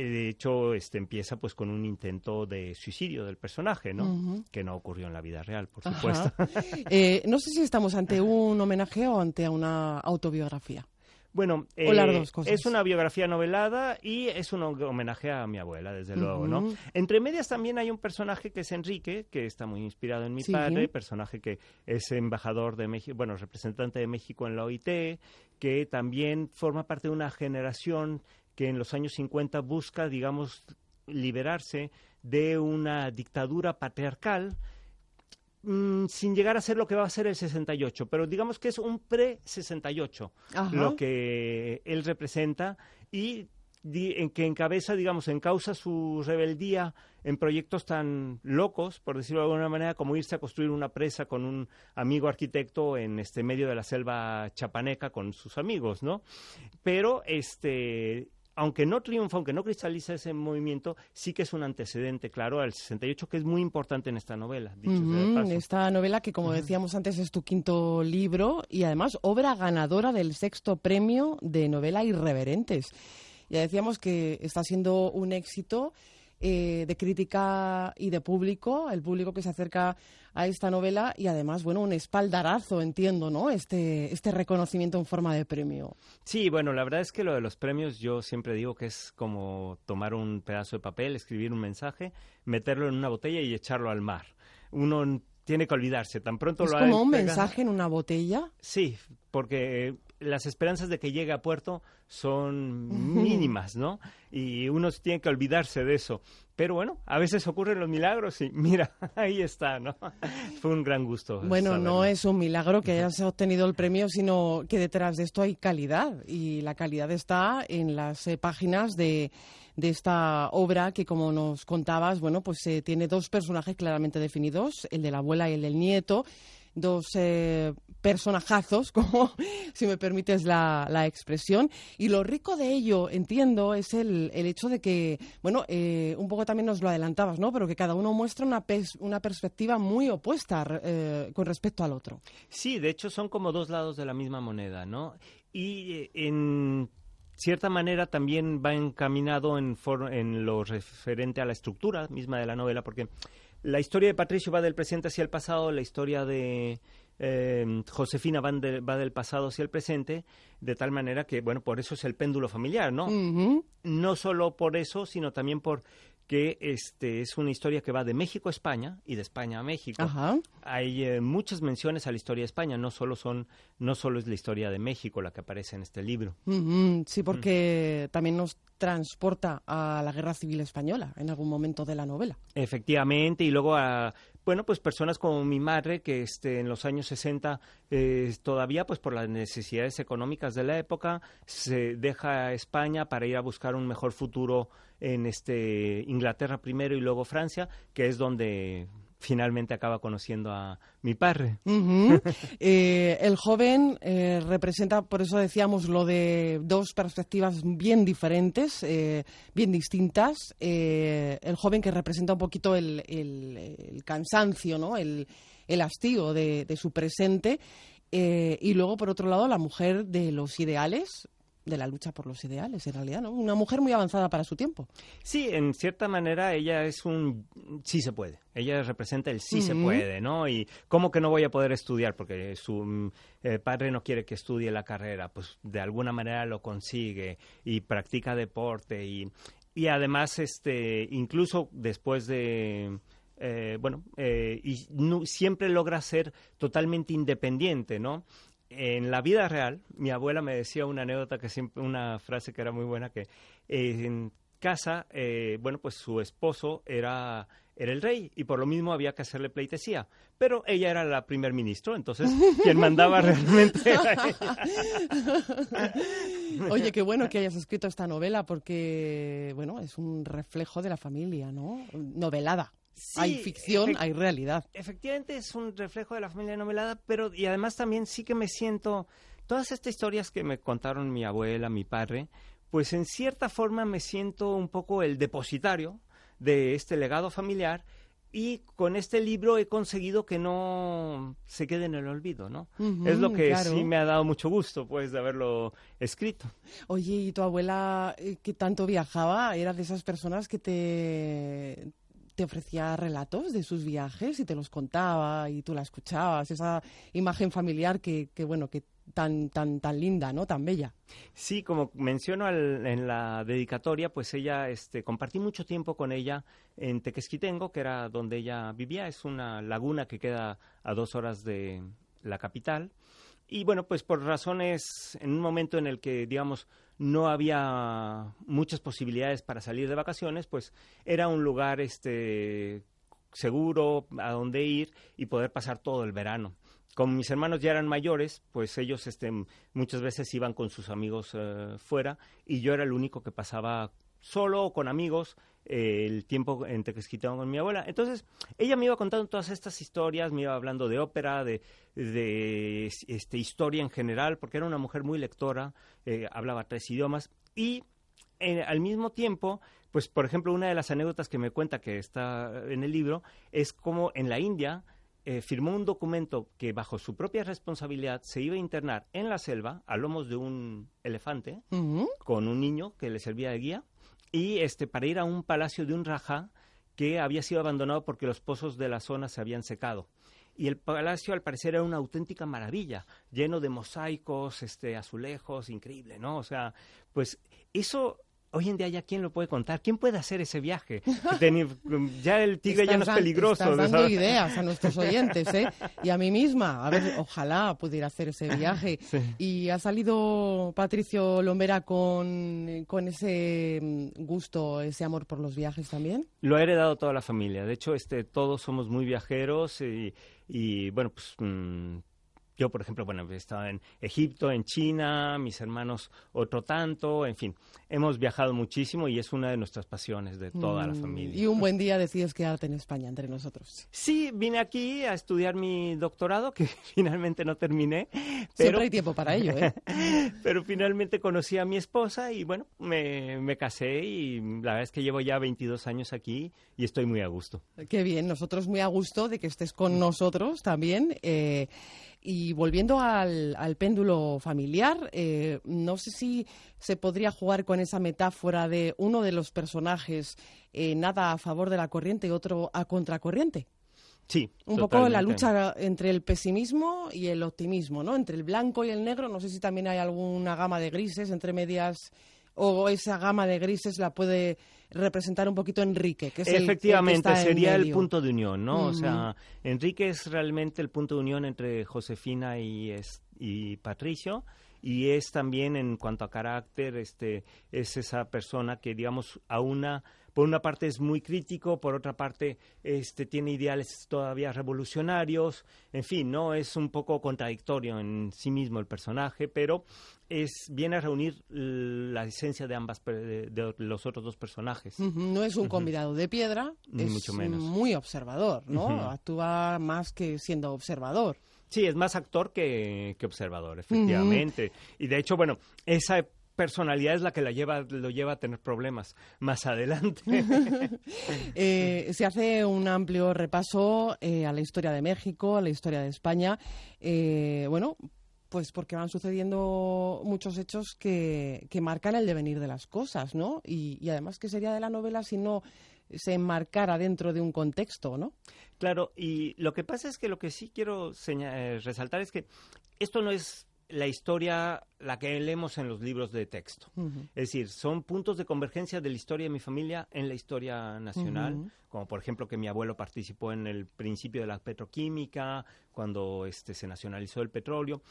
de hecho este empieza pues con un intento de suicidio del personaje, ¿no? Que no ocurrió en la vida real, por supuesto. Eh, no sé si estamos ante un homenaje o ante una autobiografía. Bueno, eh, es una biografía novelada y es un homenaje a mi abuela, desde luego, ¿no? Entre medias también hay un personaje que es Enrique, que está muy inspirado en mi Sí. padre, personaje que es embajador de México, bueno, representante de México en la OIT, que también forma parte de una generación que en los años 50 busca, digamos, liberarse de una dictadura patriarcal mm, sin llegar a ser lo que va a ser el 68, pero digamos que es un pre-68 Ajá. lo que él representa y en que encabeza, digamos, encausa su rebeldía en proyectos tan locos, por decirlo de alguna manera, como irse a construir una presa con un amigo arquitecto en este medio de la selva chapaneca con sus amigos, ¿no? Pero este aunque no triunfa, aunque no cristaliza ese movimiento, sí que es un antecedente, claro, al 68, que es muy importante en esta novela, dicho de paso. Esta novela que, como decíamos antes, es tu quinto libro y además obra ganadora del sexto premio de novela Irreverentes. Ya decíamos que está siendo un éxito eh, de crítica y de público, el público que se acerca a esta novela y además, bueno, un espaldarazo, entiendo, ¿no? Este, este reconocimiento en forma de premio. Sí, bueno, la verdad es que lo de los premios yo siempre digo que es como tomar un pedazo de papel, escribir un mensaje, meterlo en una botella y echarlo al mar. Uno tiene que olvidarse, tan pronto Es lo como un mensaje en una botella. Sí, porque las esperanzas de que llegue a puerto son mínimas, ¿no? Y uno tiene que olvidarse de eso. Pero bueno, a veces ocurren los milagros y mira, ahí está, ¿no? Fue un gran gusto. Bueno, saberlo. no es un milagro que hayas obtenido el premio, sino que detrás de esto hay calidad. Y la calidad está en las eh, páginas de, de esta obra que, como nos contabas, bueno, pues eh, tiene dos personajes claramente definidos, el de la abuela y el del nieto, dos eh, personajazos, como si me permites la, la, expresión. Y lo rico de ello, entiendo, es el, el hecho de que, bueno, eh, un poco también nos lo adelantabas, ¿no? Pero que cada uno muestra una, pers una perspectiva muy opuesta eh, con respecto al otro. Sí, de hecho son como dos lados de la misma moneda, ¿no? Y en cierta manera también va encaminado en, en lo referente a la estructura misma de la novela, porque la historia de Patricio va del presente hacia el pasado, la historia de eh, Josefina va, de, va, del pasado hacia el presente, de tal manera que, bueno, por eso es el péndulo familiar, ¿no? Uh -huh. No solo por eso, sino también por que este es una historia que va de México a España y de España a México. Ajá. Hay eh, muchas menciones a la historia de España, no solo son no solo es la historia de México la que aparece en este libro. Sí, porque también nos transporta a la Guerra Civil española en algún momento de la novela. Efectivamente, y luego a bueno, pues personas como mi madre, que este, en los años 60 eh, todavía, pues por las necesidades económicas de la época, se deja España para ir a buscar un mejor futuro en este Inglaterra primero y luego Francia, que es donde finalmente acaba conociendo a mi padre. Uh -huh. eh, el joven eh, representa, por eso decíamos, lo de dos perspectivas bien diferentes, eh, bien distintas. El joven que representa un poquito el, el, el cansancio, ¿no? el, el hastío de, de su presente. Y luego, por otro lado, la mujer de los ideales, de la lucha por los ideales, en realidad, ¿no? Una mujer muy avanzada para su tiempo. Sí, en cierta manera ella es un sí se puede. Ella representa el sí uh -huh. se puede, ¿no? Y cómo que no voy a poder estudiar porque su eh, padre no quiere que estudie la carrera, pues de alguna manera lo consigue y practica deporte y y además este incluso después de eh, bueno, eh, y no, siempre logra ser totalmente independiente, ¿no? En la vida real, mi abuela me decía una anécdota que siempre, una frase que era muy buena, que eh, en casa, eh, bueno, pues su esposo era, era el rey y por lo mismo había que hacerle pleitesía. Pero ella era la primer ministro, entonces quien mandaba realmente era ella. Oye, qué bueno que hayas escrito esta novela porque, bueno, es un reflejo de la familia, ¿no? Novelada. Sí, hay ficción, hay realidad. Efectivamente es un reflejo de la familia novelada, pero y además también sí que me siento todas estas historias que me contaron mi abuela, mi padre, pues en cierta forma me siento un poco el depositario de este legado familiar y con este libro he conseguido que no se quede en el olvido, ¿no? Uh -huh, es lo que claro. sí me ha dado mucho gusto, pues, de haberlo escrito. Oye, ¿y tu abuela eh, que tanto viajaba era de esas personas que te te ofrecía relatos de sus viajes y te los contaba y tú la escuchabas, esa imagen familiar que, que bueno, que tan, tan, tan linda, ¿no? Tan bella. Sí, como menciono al, en la dedicatoria, pues ella, este, compartí mucho tiempo con ella en Tequesquitengo, que era donde ella vivía, es una laguna que queda a dos horas de la capital. Y bueno, pues por razones, en un momento en el que, digamos, no había muchas posibilidades para salir de vacaciones, pues era un lugar este seguro a donde ir y poder pasar todo el verano. Como mis hermanos ya eran mayores, pues ellos este, muchas veces iban con sus amigos eh, fuera y yo era el único que pasaba solo o con amigos eh, el tiempo en Tequesquitán con mi abuela. Entonces, ella me iba contando todas estas historias, me iba hablando de ópera, de, de este, historia en general, porque era una mujer muy lectora, eh, hablaba tres idiomas y eh, al mismo tiempo, pues por ejemplo, una de las anécdotas que me cuenta que está en el libro es como en la India eh, firmó un documento que bajo su propia responsabilidad se iba a internar en la selva a lomos de un elefante uh -huh. con un niño que le servía de guía y este para ir a un palacio de un rajá que había sido abandonado porque los pozos de la zona se habían secado. Y el palacio al parecer era una auténtica maravilla, lleno de mosaicos, este azulejos, increíble, ¿no? O sea, pues eso hoy en día ya quién lo puede contar, quién puede hacer ese viaje. ya el tigre estás ya no es peligroso. Estás dando ideas a nuestros oyentes, ¿eh? Y a mí misma, a ver, ojalá pudiera hacer ese viaje. Sí. Y ha salido Patricio Lombera con, con ese mm, gusto, ese amor por los viajes también. Lo ha heredado toda la familia. De hecho, este, todos somos muy viajeros y, y bueno, pues mmm, yo, por ejemplo, bueno, he estado en Egipto, en China, mis hermanos otro tanto, en fin, hemos viajado muchísimo y es una de nuestras pasiones de toda la Mm, familia. Y un buen día decides quedarte en España entre nosotros. Sí, vine aquí a estudiar mi doctorado, que finalmente no terminé. Siempre Pero, hay tiempo para ello, ¿eh? pero finalmente conocí a mi esposa y bueno, me, me casé y la verdad es que llevo ya 22 años aquí y estoy muy a gusto. Qué bien, nosotros muy a gusto de que estés con nosotros también. eh, y volviendo al, al péndulo familiar, eh, no sé si se podría jugar con esa metáfora de uno de los personajes eh, nada a favor de la corriente y otro a contracorriente. Sí. Un poco la lucha entre el pesimismo y el optimismo, ¿no? Entre el blanco y el negro. No sé si también hay alguna gama de grises entre medias o esa gama de grises la puede representar un poquito Enrique, que es el- el, que Efectivamente, está en sería el medio. punto de unión, ¿no? O sea, Enrique es realmente el punto de unión entre Josefina y, es- y Patricio y es también en cuanto a carácter, este, es esa persona que, digamos, a una, por una parte es muy crítico, por otra parte, este, tiene ideales todavía revolucionarios, en fin, no es un poco contradictorio en sí mismo el personaje, pero es viene a reunir la esencia de ambas de, de los otros dos personajes. No es un convidado de piedra, Ni es mucho menos. muy observador, ¿no? Actúa más que siendo observador. Sí, es más actor que, que observador, efectivamente. Y de hecho, bueno, esa personalidad es la que la lleva, lo lleva a tener problemas más adelante. Eh, se hace un amplio repaso eh, a la historia de México, a la historia de España. Eh, bueno, pues porque van sucediendo muchos hechos que, que marcan el devenir de las cosas, ¿no? Y, y además, ¿qué sería de la novela si no se enmarcara dentro de un contexto, ¿no? Claro, y lo que pasa es que lo que sí quiero eh, resaltar es que esto no es la historia la que leemos en los libros de texto. Es decir, son puntos de convergencia de la historia de mi familia en la historia nacional, como por ejemplo que mi abuelo participó en el principio de la petroquímica, cuando este, se nacionalizó el petróleo.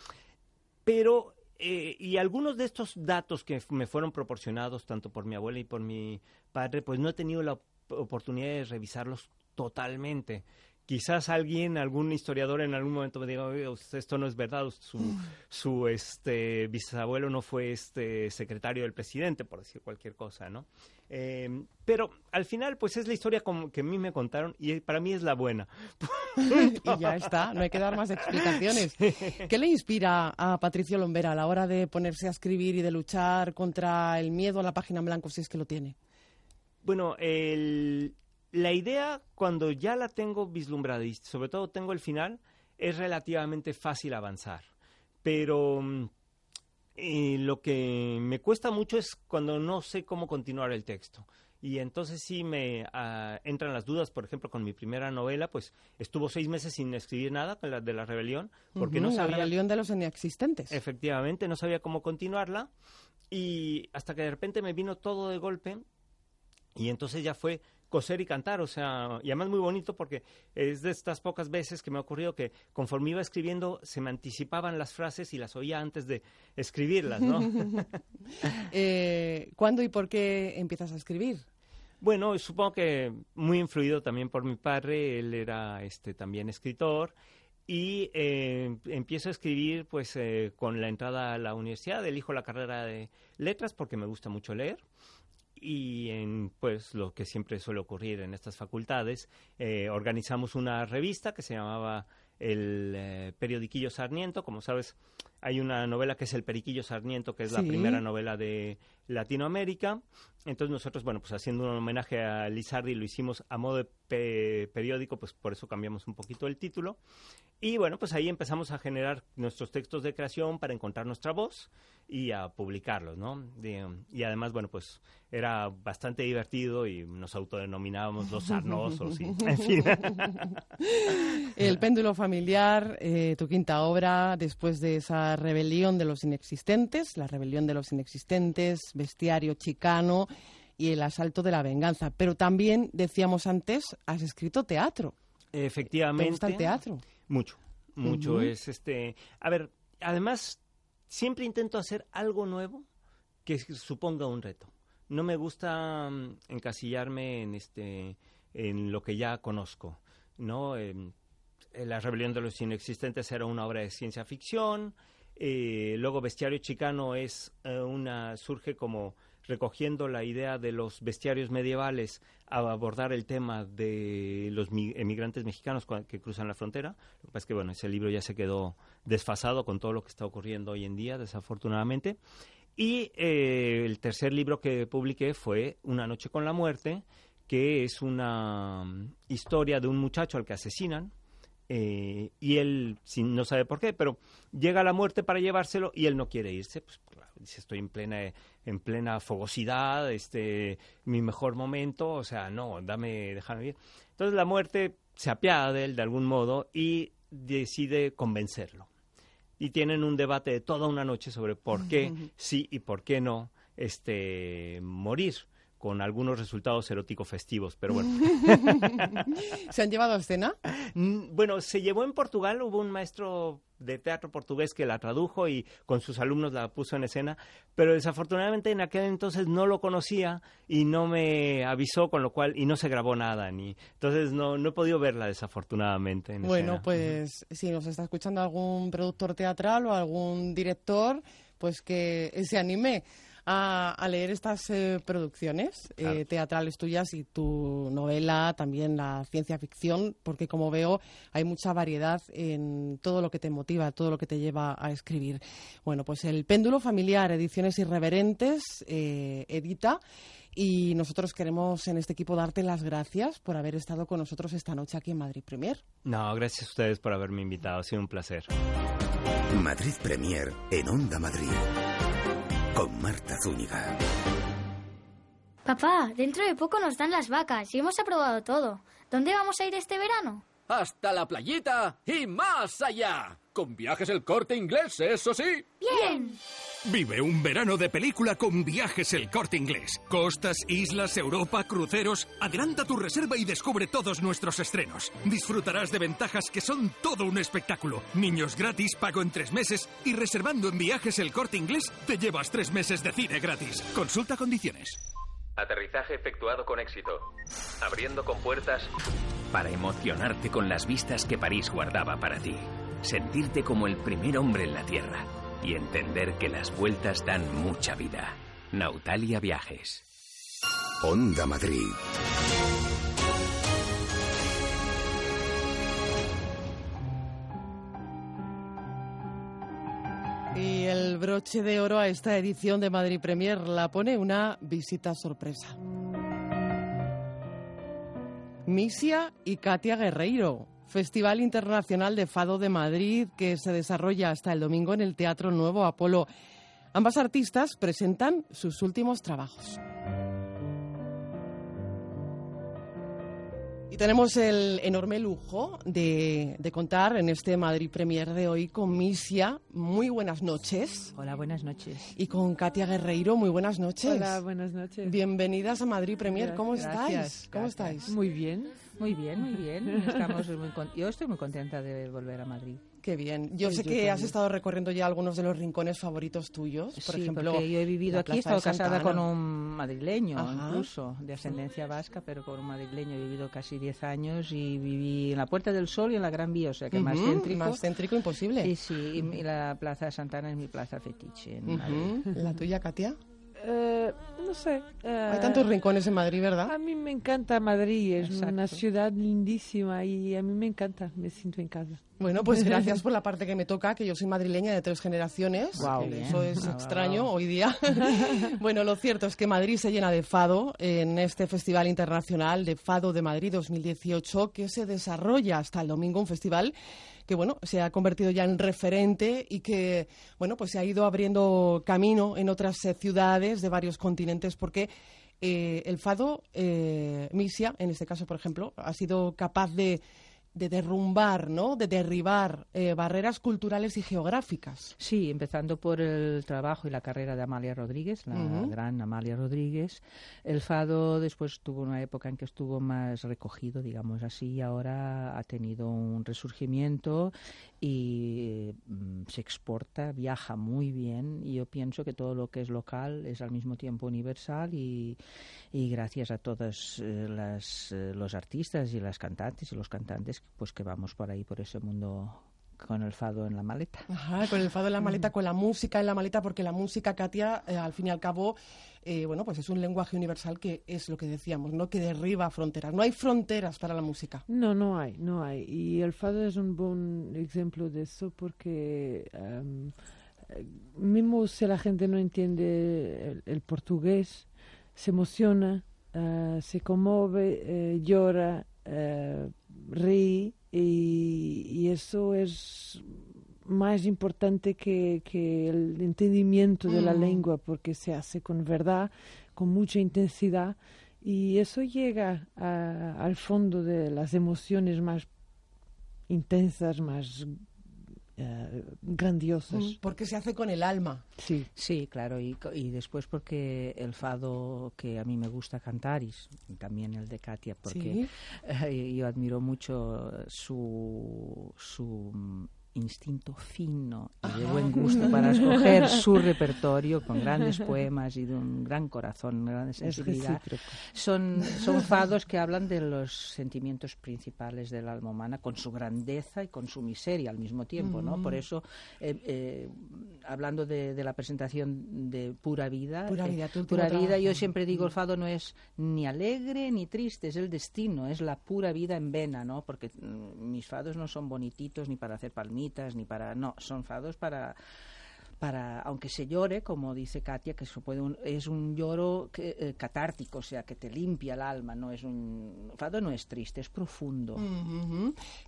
Pero, eh, y algunos de estos datos que me fueron proporcionados tanto por mi abuela y por mi padre, pues no he tenido la op- oportunidad de revisarlos totalmente. Quizás alguien, algún historiador en algún momento me diga, "Oye, usted esto no es verdad, su, su este, bisabuelo no fue este secretario del presidente, por decir cualquier cosa, ¿no? Eh, pero al final, pues es la historia como que a mí me contaron y para mí es la buena. y ya está, no hay que dar más explicaciones. ¿Qué le inspira a Patricio Lombera a la hora de ponerse a escribir y de luchar contra el miedo a la página en blanco, si es que lo tiene? Bueno, el- la idea, cuando ya la tengo vislumbrada y sobre todo tengo el final, es relativamente fácil avanzar. Pero eh, lo que me cuesta mucho es cuando no sé cómo continuar el texto. Y entonces sí me ah, entran las dudas, por ejemplo, con mi primera novela, pues estuvo seis meses sin escribir nada con la de la rebelión, porque Ujú, no La sabía... rebelión de los inexistentes. Efectivamente, no sabía cómo continuarla y hasta que de repente me vino todo de golpe y entonces ya fue coser y cantar, o sea, y además muy bonito porque es de estas pocas veces que me ha ocurrido que conforme iba escribiendo se me anticipaban las frases y las oía antes de escribirlas, ¿no? Eh, ¿Cuándo y por qué empiezas a escribir? Bueno, supongo que muy influido también por mi padre, él era este también escritor y eh, empiezo a escribir pues eh, con la entrada a la universidad, elijo la carrera de letras porque me gusta mucho leer y en pues lo que siempre suele ocurrir en estas facultades eh, organizamos una revista que se llamaba el eh, periodiquillo Sarniento como sabes hay una novela que es el Periquillo Sarniento que es la Sí. primera novela de Latinoamérica entonces nosotros bueno pues haciendo un homenaje a Lizardi lo hicimos a modo de pe- periódico pues por eso cambiamos un poquito el título y bueno, pues ahí empezamos a generar nuestros textos de creación para encontrar nuestra voz y a publicarlos, ¿no? De- y además, bueno, pues era bastante divertido y nos autodenominábamos los sarnosos y, en fin. El péndulo familiar, eh, tu quinta obra, después de esa rebelión de los inexistentes, la rebelión de los inexistentes, bestiario chicano y el asalto de la venganza. Pero también, decíamos antes, has escrito teatro. Efectivamente. ¿Te gusta el teatro? Mucho, mucho. Es este. A ver, además, siempre intento hacer algo nuevo que suponga un reto. No me gusta mm, encasillarme en este en lo que ya conozco, ¿no? Em, eh, La rebelión de los inexistentes era una obra de ciencia ficción. Eh, luego Bestiario Chicano es eh, una surge como recogiendo la idea de los bestiarios medievales a abordar el tema de los mi- emigrantes mexicanos que cruzan la frontera. Lo que pasa es que, bueno, ese libro ya se quedó desfasado con todo lo que está ocurriendo hoy en día, desafortunadamente. Y eh, el tercer libro que publiqué fue Una noche con la muerte, que es una mm, historia de un muchacho al que asesinan. Eh, y él sin- no sabe por qué, pero llega la muerte para llevárselo y él no quiere irse. Pues claro, dice, estoy en plena, en plena fogosidad, este, mi mejor momento, o sea, no, dame, déjame ir. Entonces la muerte se apiada de él de algún modo y decide convencerlo y tienen un debate de toda una noche sobre por qué sí y por qué no este morir con algunos resultados erótico festivos, pero bueno. ¿Se han llevado a escena? Mm, Bueno, se llevó en Portugal, hubo un maestro de teatro portugués que la tradujo y con sus alumnos la puso en escena, pero desafortunadamente en aquel entonces no lo conocía y no me avisó, con lo cual, y no se grabó nada, ni entonces no, no he podido verla desafortunadamente en Bueno, escena. pues si nos está escuchando algún productor teatral o algún director, pues que se anime a, a leer estas eh, producciones eh, Claro. teatrales tuyas y tu novela, también la ciencia ficción, porque como veo hay mucha variedad en todo lo que te motiva, todo lo que te lleva a escribir. Bueno, pues el péndulo familiar, ediciones irreverentes, eh, edita. Y nosotros queremos en este equipo darte las gracias por haber estado con nosotros esta noche aquí en Madrid Premier. No, gracias a ustedes por haberme invitado, ha sido un placer. Madrid Premier en Onda Madrid. Con Marta Zúñiga. Papá, dentro de poco nos dan las vacas y hemos aprobado todo. ¿Dónde vamos a ir este verano? Hasta la playita y más allá. Con viajes el corte inglés, eso sí. Bien. Vive un verano de película con viajes el corte inglés. Costas, islas, Europa, cruceros. Adelanta tu reserva y descubre todos nuestros estrenos. Disfrutarás de ventajas que son todo un espectáculo. Niños gratis, pago en tres meses y reservando en viajes el corte inglés te llevas tres meses de cine gratis. Consulta condiciones. Aterrizaje efectuado con éxito. Abriendo compuertas para emocionarte con las vistas que París guardaba para ti. Sentirte como el primer hombre en la Tierra. Y entender que las vueltas dan mucha vida. Nautalia Viajes. Onda Madrid. Y el broche de oro a esta edición de Madrid Premier la pone una visita sorpresa. Misia y Katia Guerreiro, Festival Internacional de Fado de Madrid que se desarrolla hasta el domingo en el Teatro Nuevo Apolo. Ambas artistas presentan sus últimos trabajos. Y tenemos el enorme lujo de, de contar en este Madrid Premier de hoy con Misia. Muy buenas noches. Hola, buenas noches. Y con Katia Guerreiro. Muy buenas noches. Hola, buenas noches. Bienvenidas a Madrid Premier. ¿Cómo Gracias, estáis? ¿Cómo gracias. estáis? Muy bien, muy bien, muy bien. Estamos muy con- Yo estoy muy contenta de volver a Madrid. Qué bien. Yo sé yo que has estado recorriendo ya algunos de los rincones favoritos tuyos. Por sí, ejemplo, porque yo he vivido aquí, he estado casada con un madrileño, Ajá. incluso, de ascendencia vasca, pero con un madrileño. He vivido casi 10 años y viví en la Puerta del Sol y en la Gran Vía, o sea que más céntrico. Más céntrico imposible. Y sí, y, la Plaza de Santana es mi plaza fetiche en. ¿La tuya, Katia? Eh, no sé. Hay tantos rincones en Madrid, ¿verdad? A mí me encanta Madrid, es Exacto. una ciudad lindísima y a mí me encanta, me siento en casa. Bueno, pues gracias por la parte que me toca, que yo soy madrileña de tres generaciones. Bien. eso es extraño hoy día. bueno, lo cierto es que Madrid se llena de fado en este Festival Internacional de Fado de Madrid 2018, que se desarrolla hasta el domingo, un festival que bueno, se ha convertido ya en referente y que bueno, pues se ha ido abriendo camino en otras eh, ciudades de varios continentes porque eh, el fado eh, Misia, en este caso, por ejemplo, ha sido capaz de, de derrumbar, ¿no? De derribar eh, barreras culturales y geográficas. Sí, empezando por el trabajo y la carrera de Amalia Rodríguez, la gran Amalia Rodríguez. El fado después tuvo una época en que estuvo más recogido, digamos así, y ahora ha tenido un resurgimiento y mm, se exporta, viaja muy bien y yo pienso que todo lo que es local es al mismo tiempo universal y, y gracias a todos eh, las, eh, los artistas y las cantantes y los cantantes pues que vamos por ahí por ese mundo con el fado en la maleta. Ajá, con el fado en la maleta, con la música en la maleta, porque la música, Katia, eh, al fin y al cabo, eh, bueno, pues es un lenguaje universal que es lo que decíamos, ¿no? Que derriba fronteras. No hay fronteras para la música. No, no hay, no hay. Y el fado es un buen ejemplo de eso porque um, mismo si la gente no entiende el, el portugués, se emociona, uh, se conmueve, llora, uh, ríe y, y, eso es más importante que, que el entendimiento de la Mm. lengua porque se hace con verdad, con mucha intensidad y eso llega a- al fondo de las emociones más intensas, más eh, grandiosas. Mm, Porque se hace con el alma. Sí. Sí, claro, y, y después porque el fado que a mí me gusta cantar y también el de Katia, porque Sí. eh, yo admiro mucho su, su instinto fino y de buen gusto para escoger su repertorio con grandes poemas y de un gran corazón, gran sensibilidad. Son, son fados que hablan de los sentimientos principales del alma humana con su grandeza y con su miseria al mismo tiempo, ¿no? Por eso, eh, eh, hablando de, de la presentación de Pura Vida, Pura eh, Vida, último Pura Vida, yo siempre digo, el fado no es ni alegre ni triste, es el destino, es la pura vida en vena, ¿no? Porque mm, mis fados no son bonititos ni para hacer ni para... No, son fados para para aunque se llore como dice Katia que puede un- es un lloro que, eh, catártico o sea que te limpia el alma no es un fado no es triste es profundo.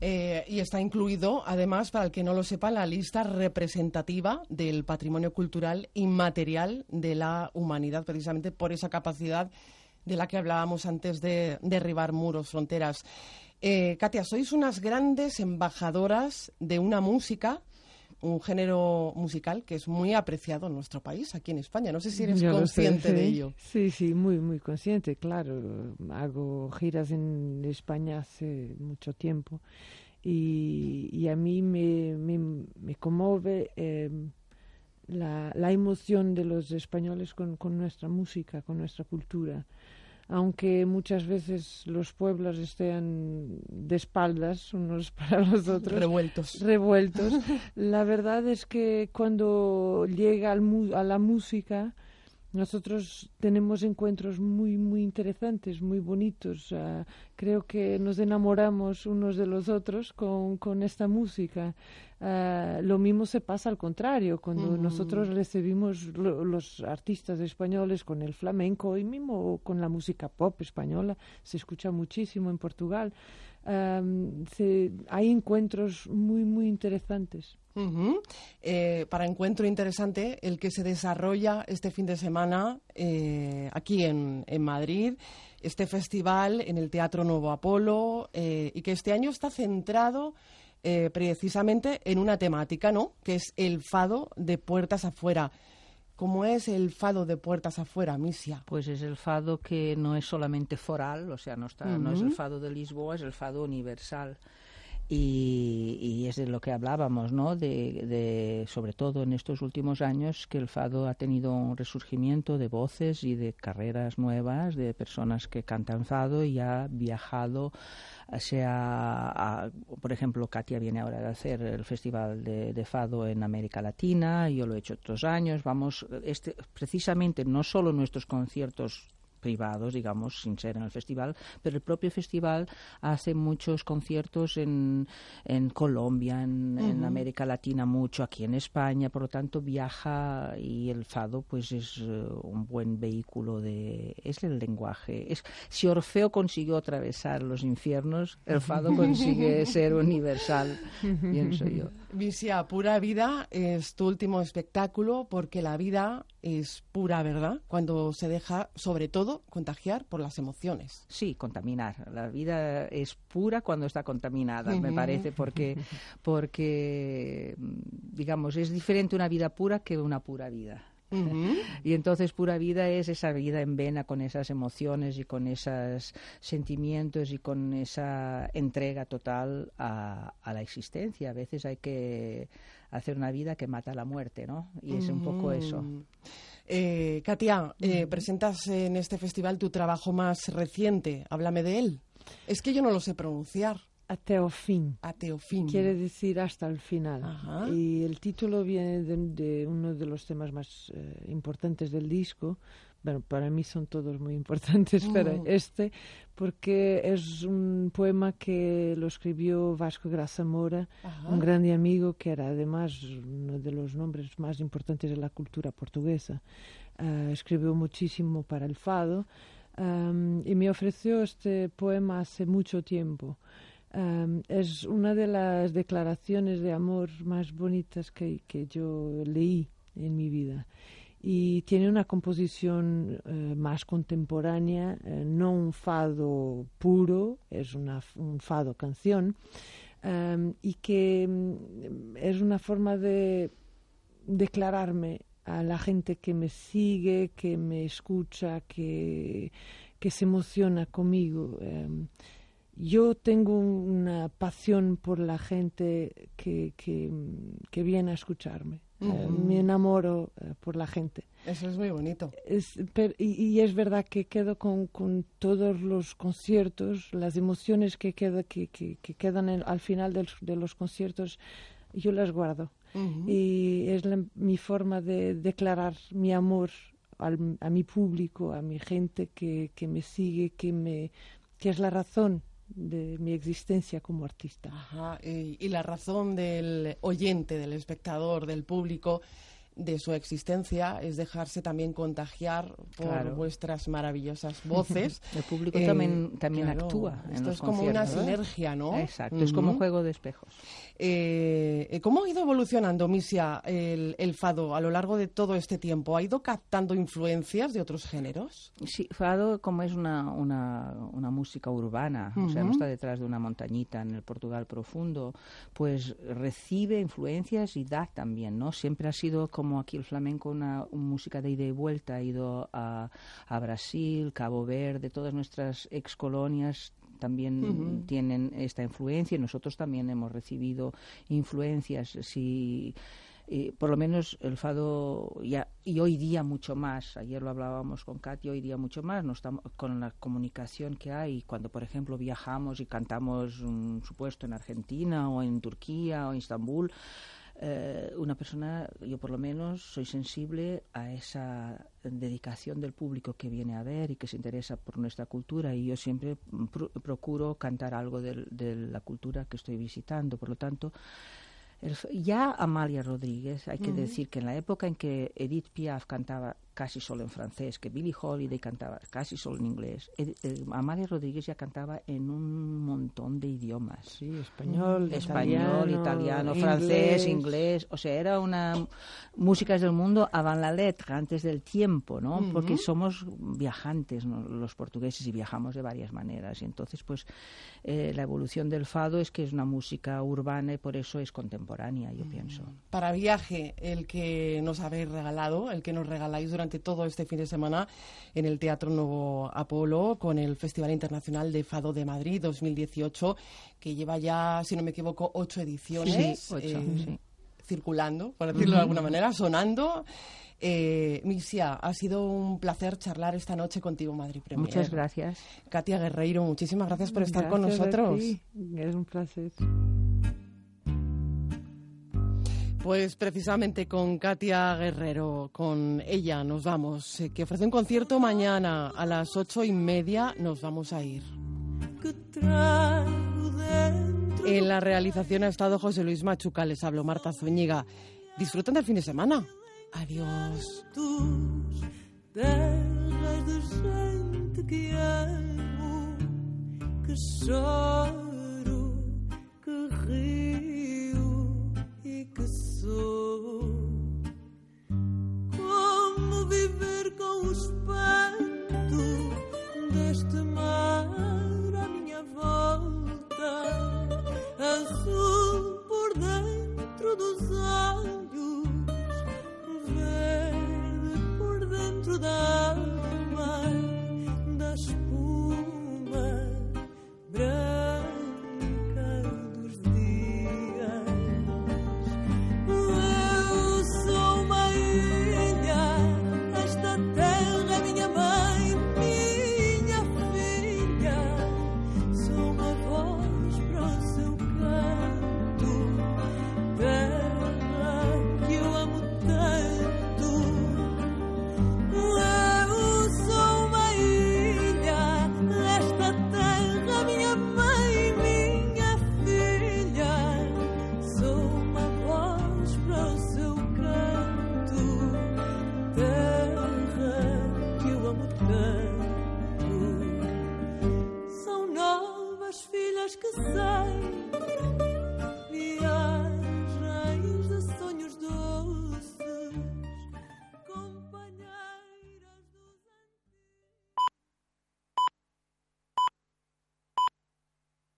Eh, y está incluido, además, para el que no lo sepa, la lista representativa del patrimonio cultural inmaterial de la humanidad, precisamente por esa capacidad de la que hablábamos antes de derribar muros, fronteras. Eh, Katia, sois unas grandes embajadoras de una música, un género musical que es muy apreciado en nuestro país, aquí en España. No sé si eres Yo lo sé, consciente de ello. Sí, sí, muy, muy consciente, claro. Hago giras en España hace mucho tiempo y, y a mí me, me, me conmueve eh, la, la emoción de los españoles con, con nuestra música, con nuestra cultura. Aunque muchas veces los pueblos estén de espaldas unos para los otros. Revueltos. Revueltos. La verdad es que cuando llega al mu- a la música, nosotros tenemos encuentros muy, muy interesantes, muy bonitos. Creo que nos enamoramos unos de los otros con, con esta música. Ah, lo mismo se pasa al contrario, cuando nosotros recibimos lo- los artistas españoles con el flamenco y mismo con la música pop española, se escucha muchísimo en Portugal. Se- hay encuentros muy, muy interesantes. Eh, para encuentro interesante el que se desarrolla este fin de semana eh, aquí en, en Madrid, este festival en el Teatro Nuevo Apolo eh, y que este año está centrado eh, precisamente en una temática, ¿no? Que es el fado de puertas afuera. ¿Cómo es el fado de puertas afuera, Misia? pues es el fado que no es solamente foral o sea no está no es el fado de Lisboa es el fado universal y, y es de lo que hablábamos, ¿no? De, de, sobre todo en estos últimos años, que el fado ha tenido un resurgimiento de voces y de carreras nuevas, de personas que cantan fado y ha viajado, eh, sea, a- por ejemplo, Katia viene ahora a hacer el festival de, de fado en América Latina, yo lo he hecho otros años, vamos, este, precisamente no solo nuestros conciertos privados, digamos, sin ser en el festival, pero el propio festival hace muchos conciertos en, en Colombia, en, en. América Latina mucho, aquí en España, por lo tanto viaja y el fado pues es eh, un buen vehículo de... es el lenguaje. Es, si Orfeo consiguió atravesar los infiernos, el fado consigue ser universal, pienso yo. Misia, Pura Vida es tu último espectáculo porque la vida es pura, ¿verdad? Cuando se deja, sobre todo, contagiar por las emociones. Sí, contaminar. La vida es pura cuando está contaminada, me parece, porque, porque, digamos, es diferente una vida pura que una pura vida. Y entonces pura vida es esa vida en vena con esas emociones y con esos sentimientos y con esa entrega total a, a la existencia. A veces hay que hacer una vida que mata la muerte, ¿no? Y es un poco eso. Eh, Katia, eh, presentas en este festival tu trabajo más reciente. Háblame de él. Es que yo no lo sé pronunciar. Ateofin. Ateofin. Quiere decir hasta el final. Y el título viene de, de uno de los temas más eh, importantes del disco. Bueno, para mí son todos muy importantes, pero Mm. este, porque es un poema que lo escribió Vasco Grasamora, Ajá. un grande amigo que era además uno de los nombres más importantes de la cultura portuguesa. Ah, escribió muchísimo para el fado am, y me ofreció este poema hace mucho tiempo. Am, es una de las declaraciones de amor más bonitas que, que yo leí en mi vida. Y tiene una composición eh, más contemporánea, eh, no un fado puro, es una, un fado canción, am, y que mm, es una forma de declararme a la gente que me sigue, que me escucha, que, que se emociona conmigo. Em, yo tengo una pasión por la gente que, que, que viene a escucharme. Eh, Ujú. me enamoro eh, por la gente. Eso es muy bonito. Es, per- y, y es verdad que quedo con, con todos los conciertos, las emociones que, queda, que, que, que quedan en- al final del- de los conciertos, yo las guardo. Ujú. Y es la- mi forma de declarar mi amor al- a mi público, a mi gente que, que me sigue, que, me, que es la razón de mi existencia como artista. Ajá, y, y la razón del oyente, del espectador, del público, de su existencia es dejarse también contagiar por Claro. vuestras maravillosas voces. El público Eh, también, también claro, actúa en Esto los es como una sinergia, ¿no? Exacto, es como un juego de espejos. Eh, ¿Cómo ha ido evolucionando, Misia, el, el fado a lo largo de todo este tiempo? ¿Ha ido captando influencias de otros géneros? Sí, fado como es una, una, una música urbana, o sea, no está detrás de una montañita en el Portugal profundo, pues recibe influencias y da también, ¿no? Siempre ha sido como aquí el flamenco una, una música de ida y vuelta, ha ido a, a Brasil, Cabo Verde, todas nuestras excolonias también Ujú. tienen esta influencia y nosotros también hemos recibido influencias. Si, eh, por lo menos el fado ya, y hoy día mucho más ayer lo hablábamos con Katy hoy día mucho más no estamos con la comunicación que hay cuando por ejemplo viajamos y cantamos un supuesto en Argentina o en Turquía o en Estambul eh, una persona, yo por lo menos, soy sensible a esa dedicación del público que viene a ver y que se interesa por nuestra cultura y yo siempre pro- procuro cantar algo del- de, la cultura que estoy visitando. Por lo tanto, ya Amalia Rodríguez, hay que decir que en la época en que Edith Piaf cantaba casi solo en francés, que Billie Holiday cantaba casi solo en inglés, Ed- eh, Amalia Rodríguez ya cantaba en un montón de idiomas. Sí, español, español, italiano, italiano, francés, inglés. inglés, o sea, era una músicas del mundo avant la lettre, antes del tiempo, ¿no? Ujú. Porque somos viajantes, ¿no? los portugueses y viajamos de varias maneras y entonces pues eh, la evolución del fado es que es una música urbana y por eso es contemporánea, yo pienso. Para viaje, el que nos habéis regalado, el que nos regaláis durante todo este fin de semana en el Teatro Nuevo Apolo con el Festival Internacional de Fado de Madrid 2018, que lleva ya, si no me equivoco, ocho ediciones. Sí, ocho, eh, sí. Circulando, por decirlo de alguna manera, sonando. Eh, Misia, ha sido un placer charlar esta noche contigo, Madrid Premier. Muchas gracias. Katia Guerreiro, muchísimas gracias por estar con Gracias a nosotros. ti. Es un placer. Pues precisamente con Katia Guerrero, con ella nos vamos, eh, que ofrece un concierto mañana a las ocho y media, nos vamos a ir. En la realización ha estado José Luis Machuca, les hablo Marta Zúñiga. Disfruten del fin de semana. Adiós. que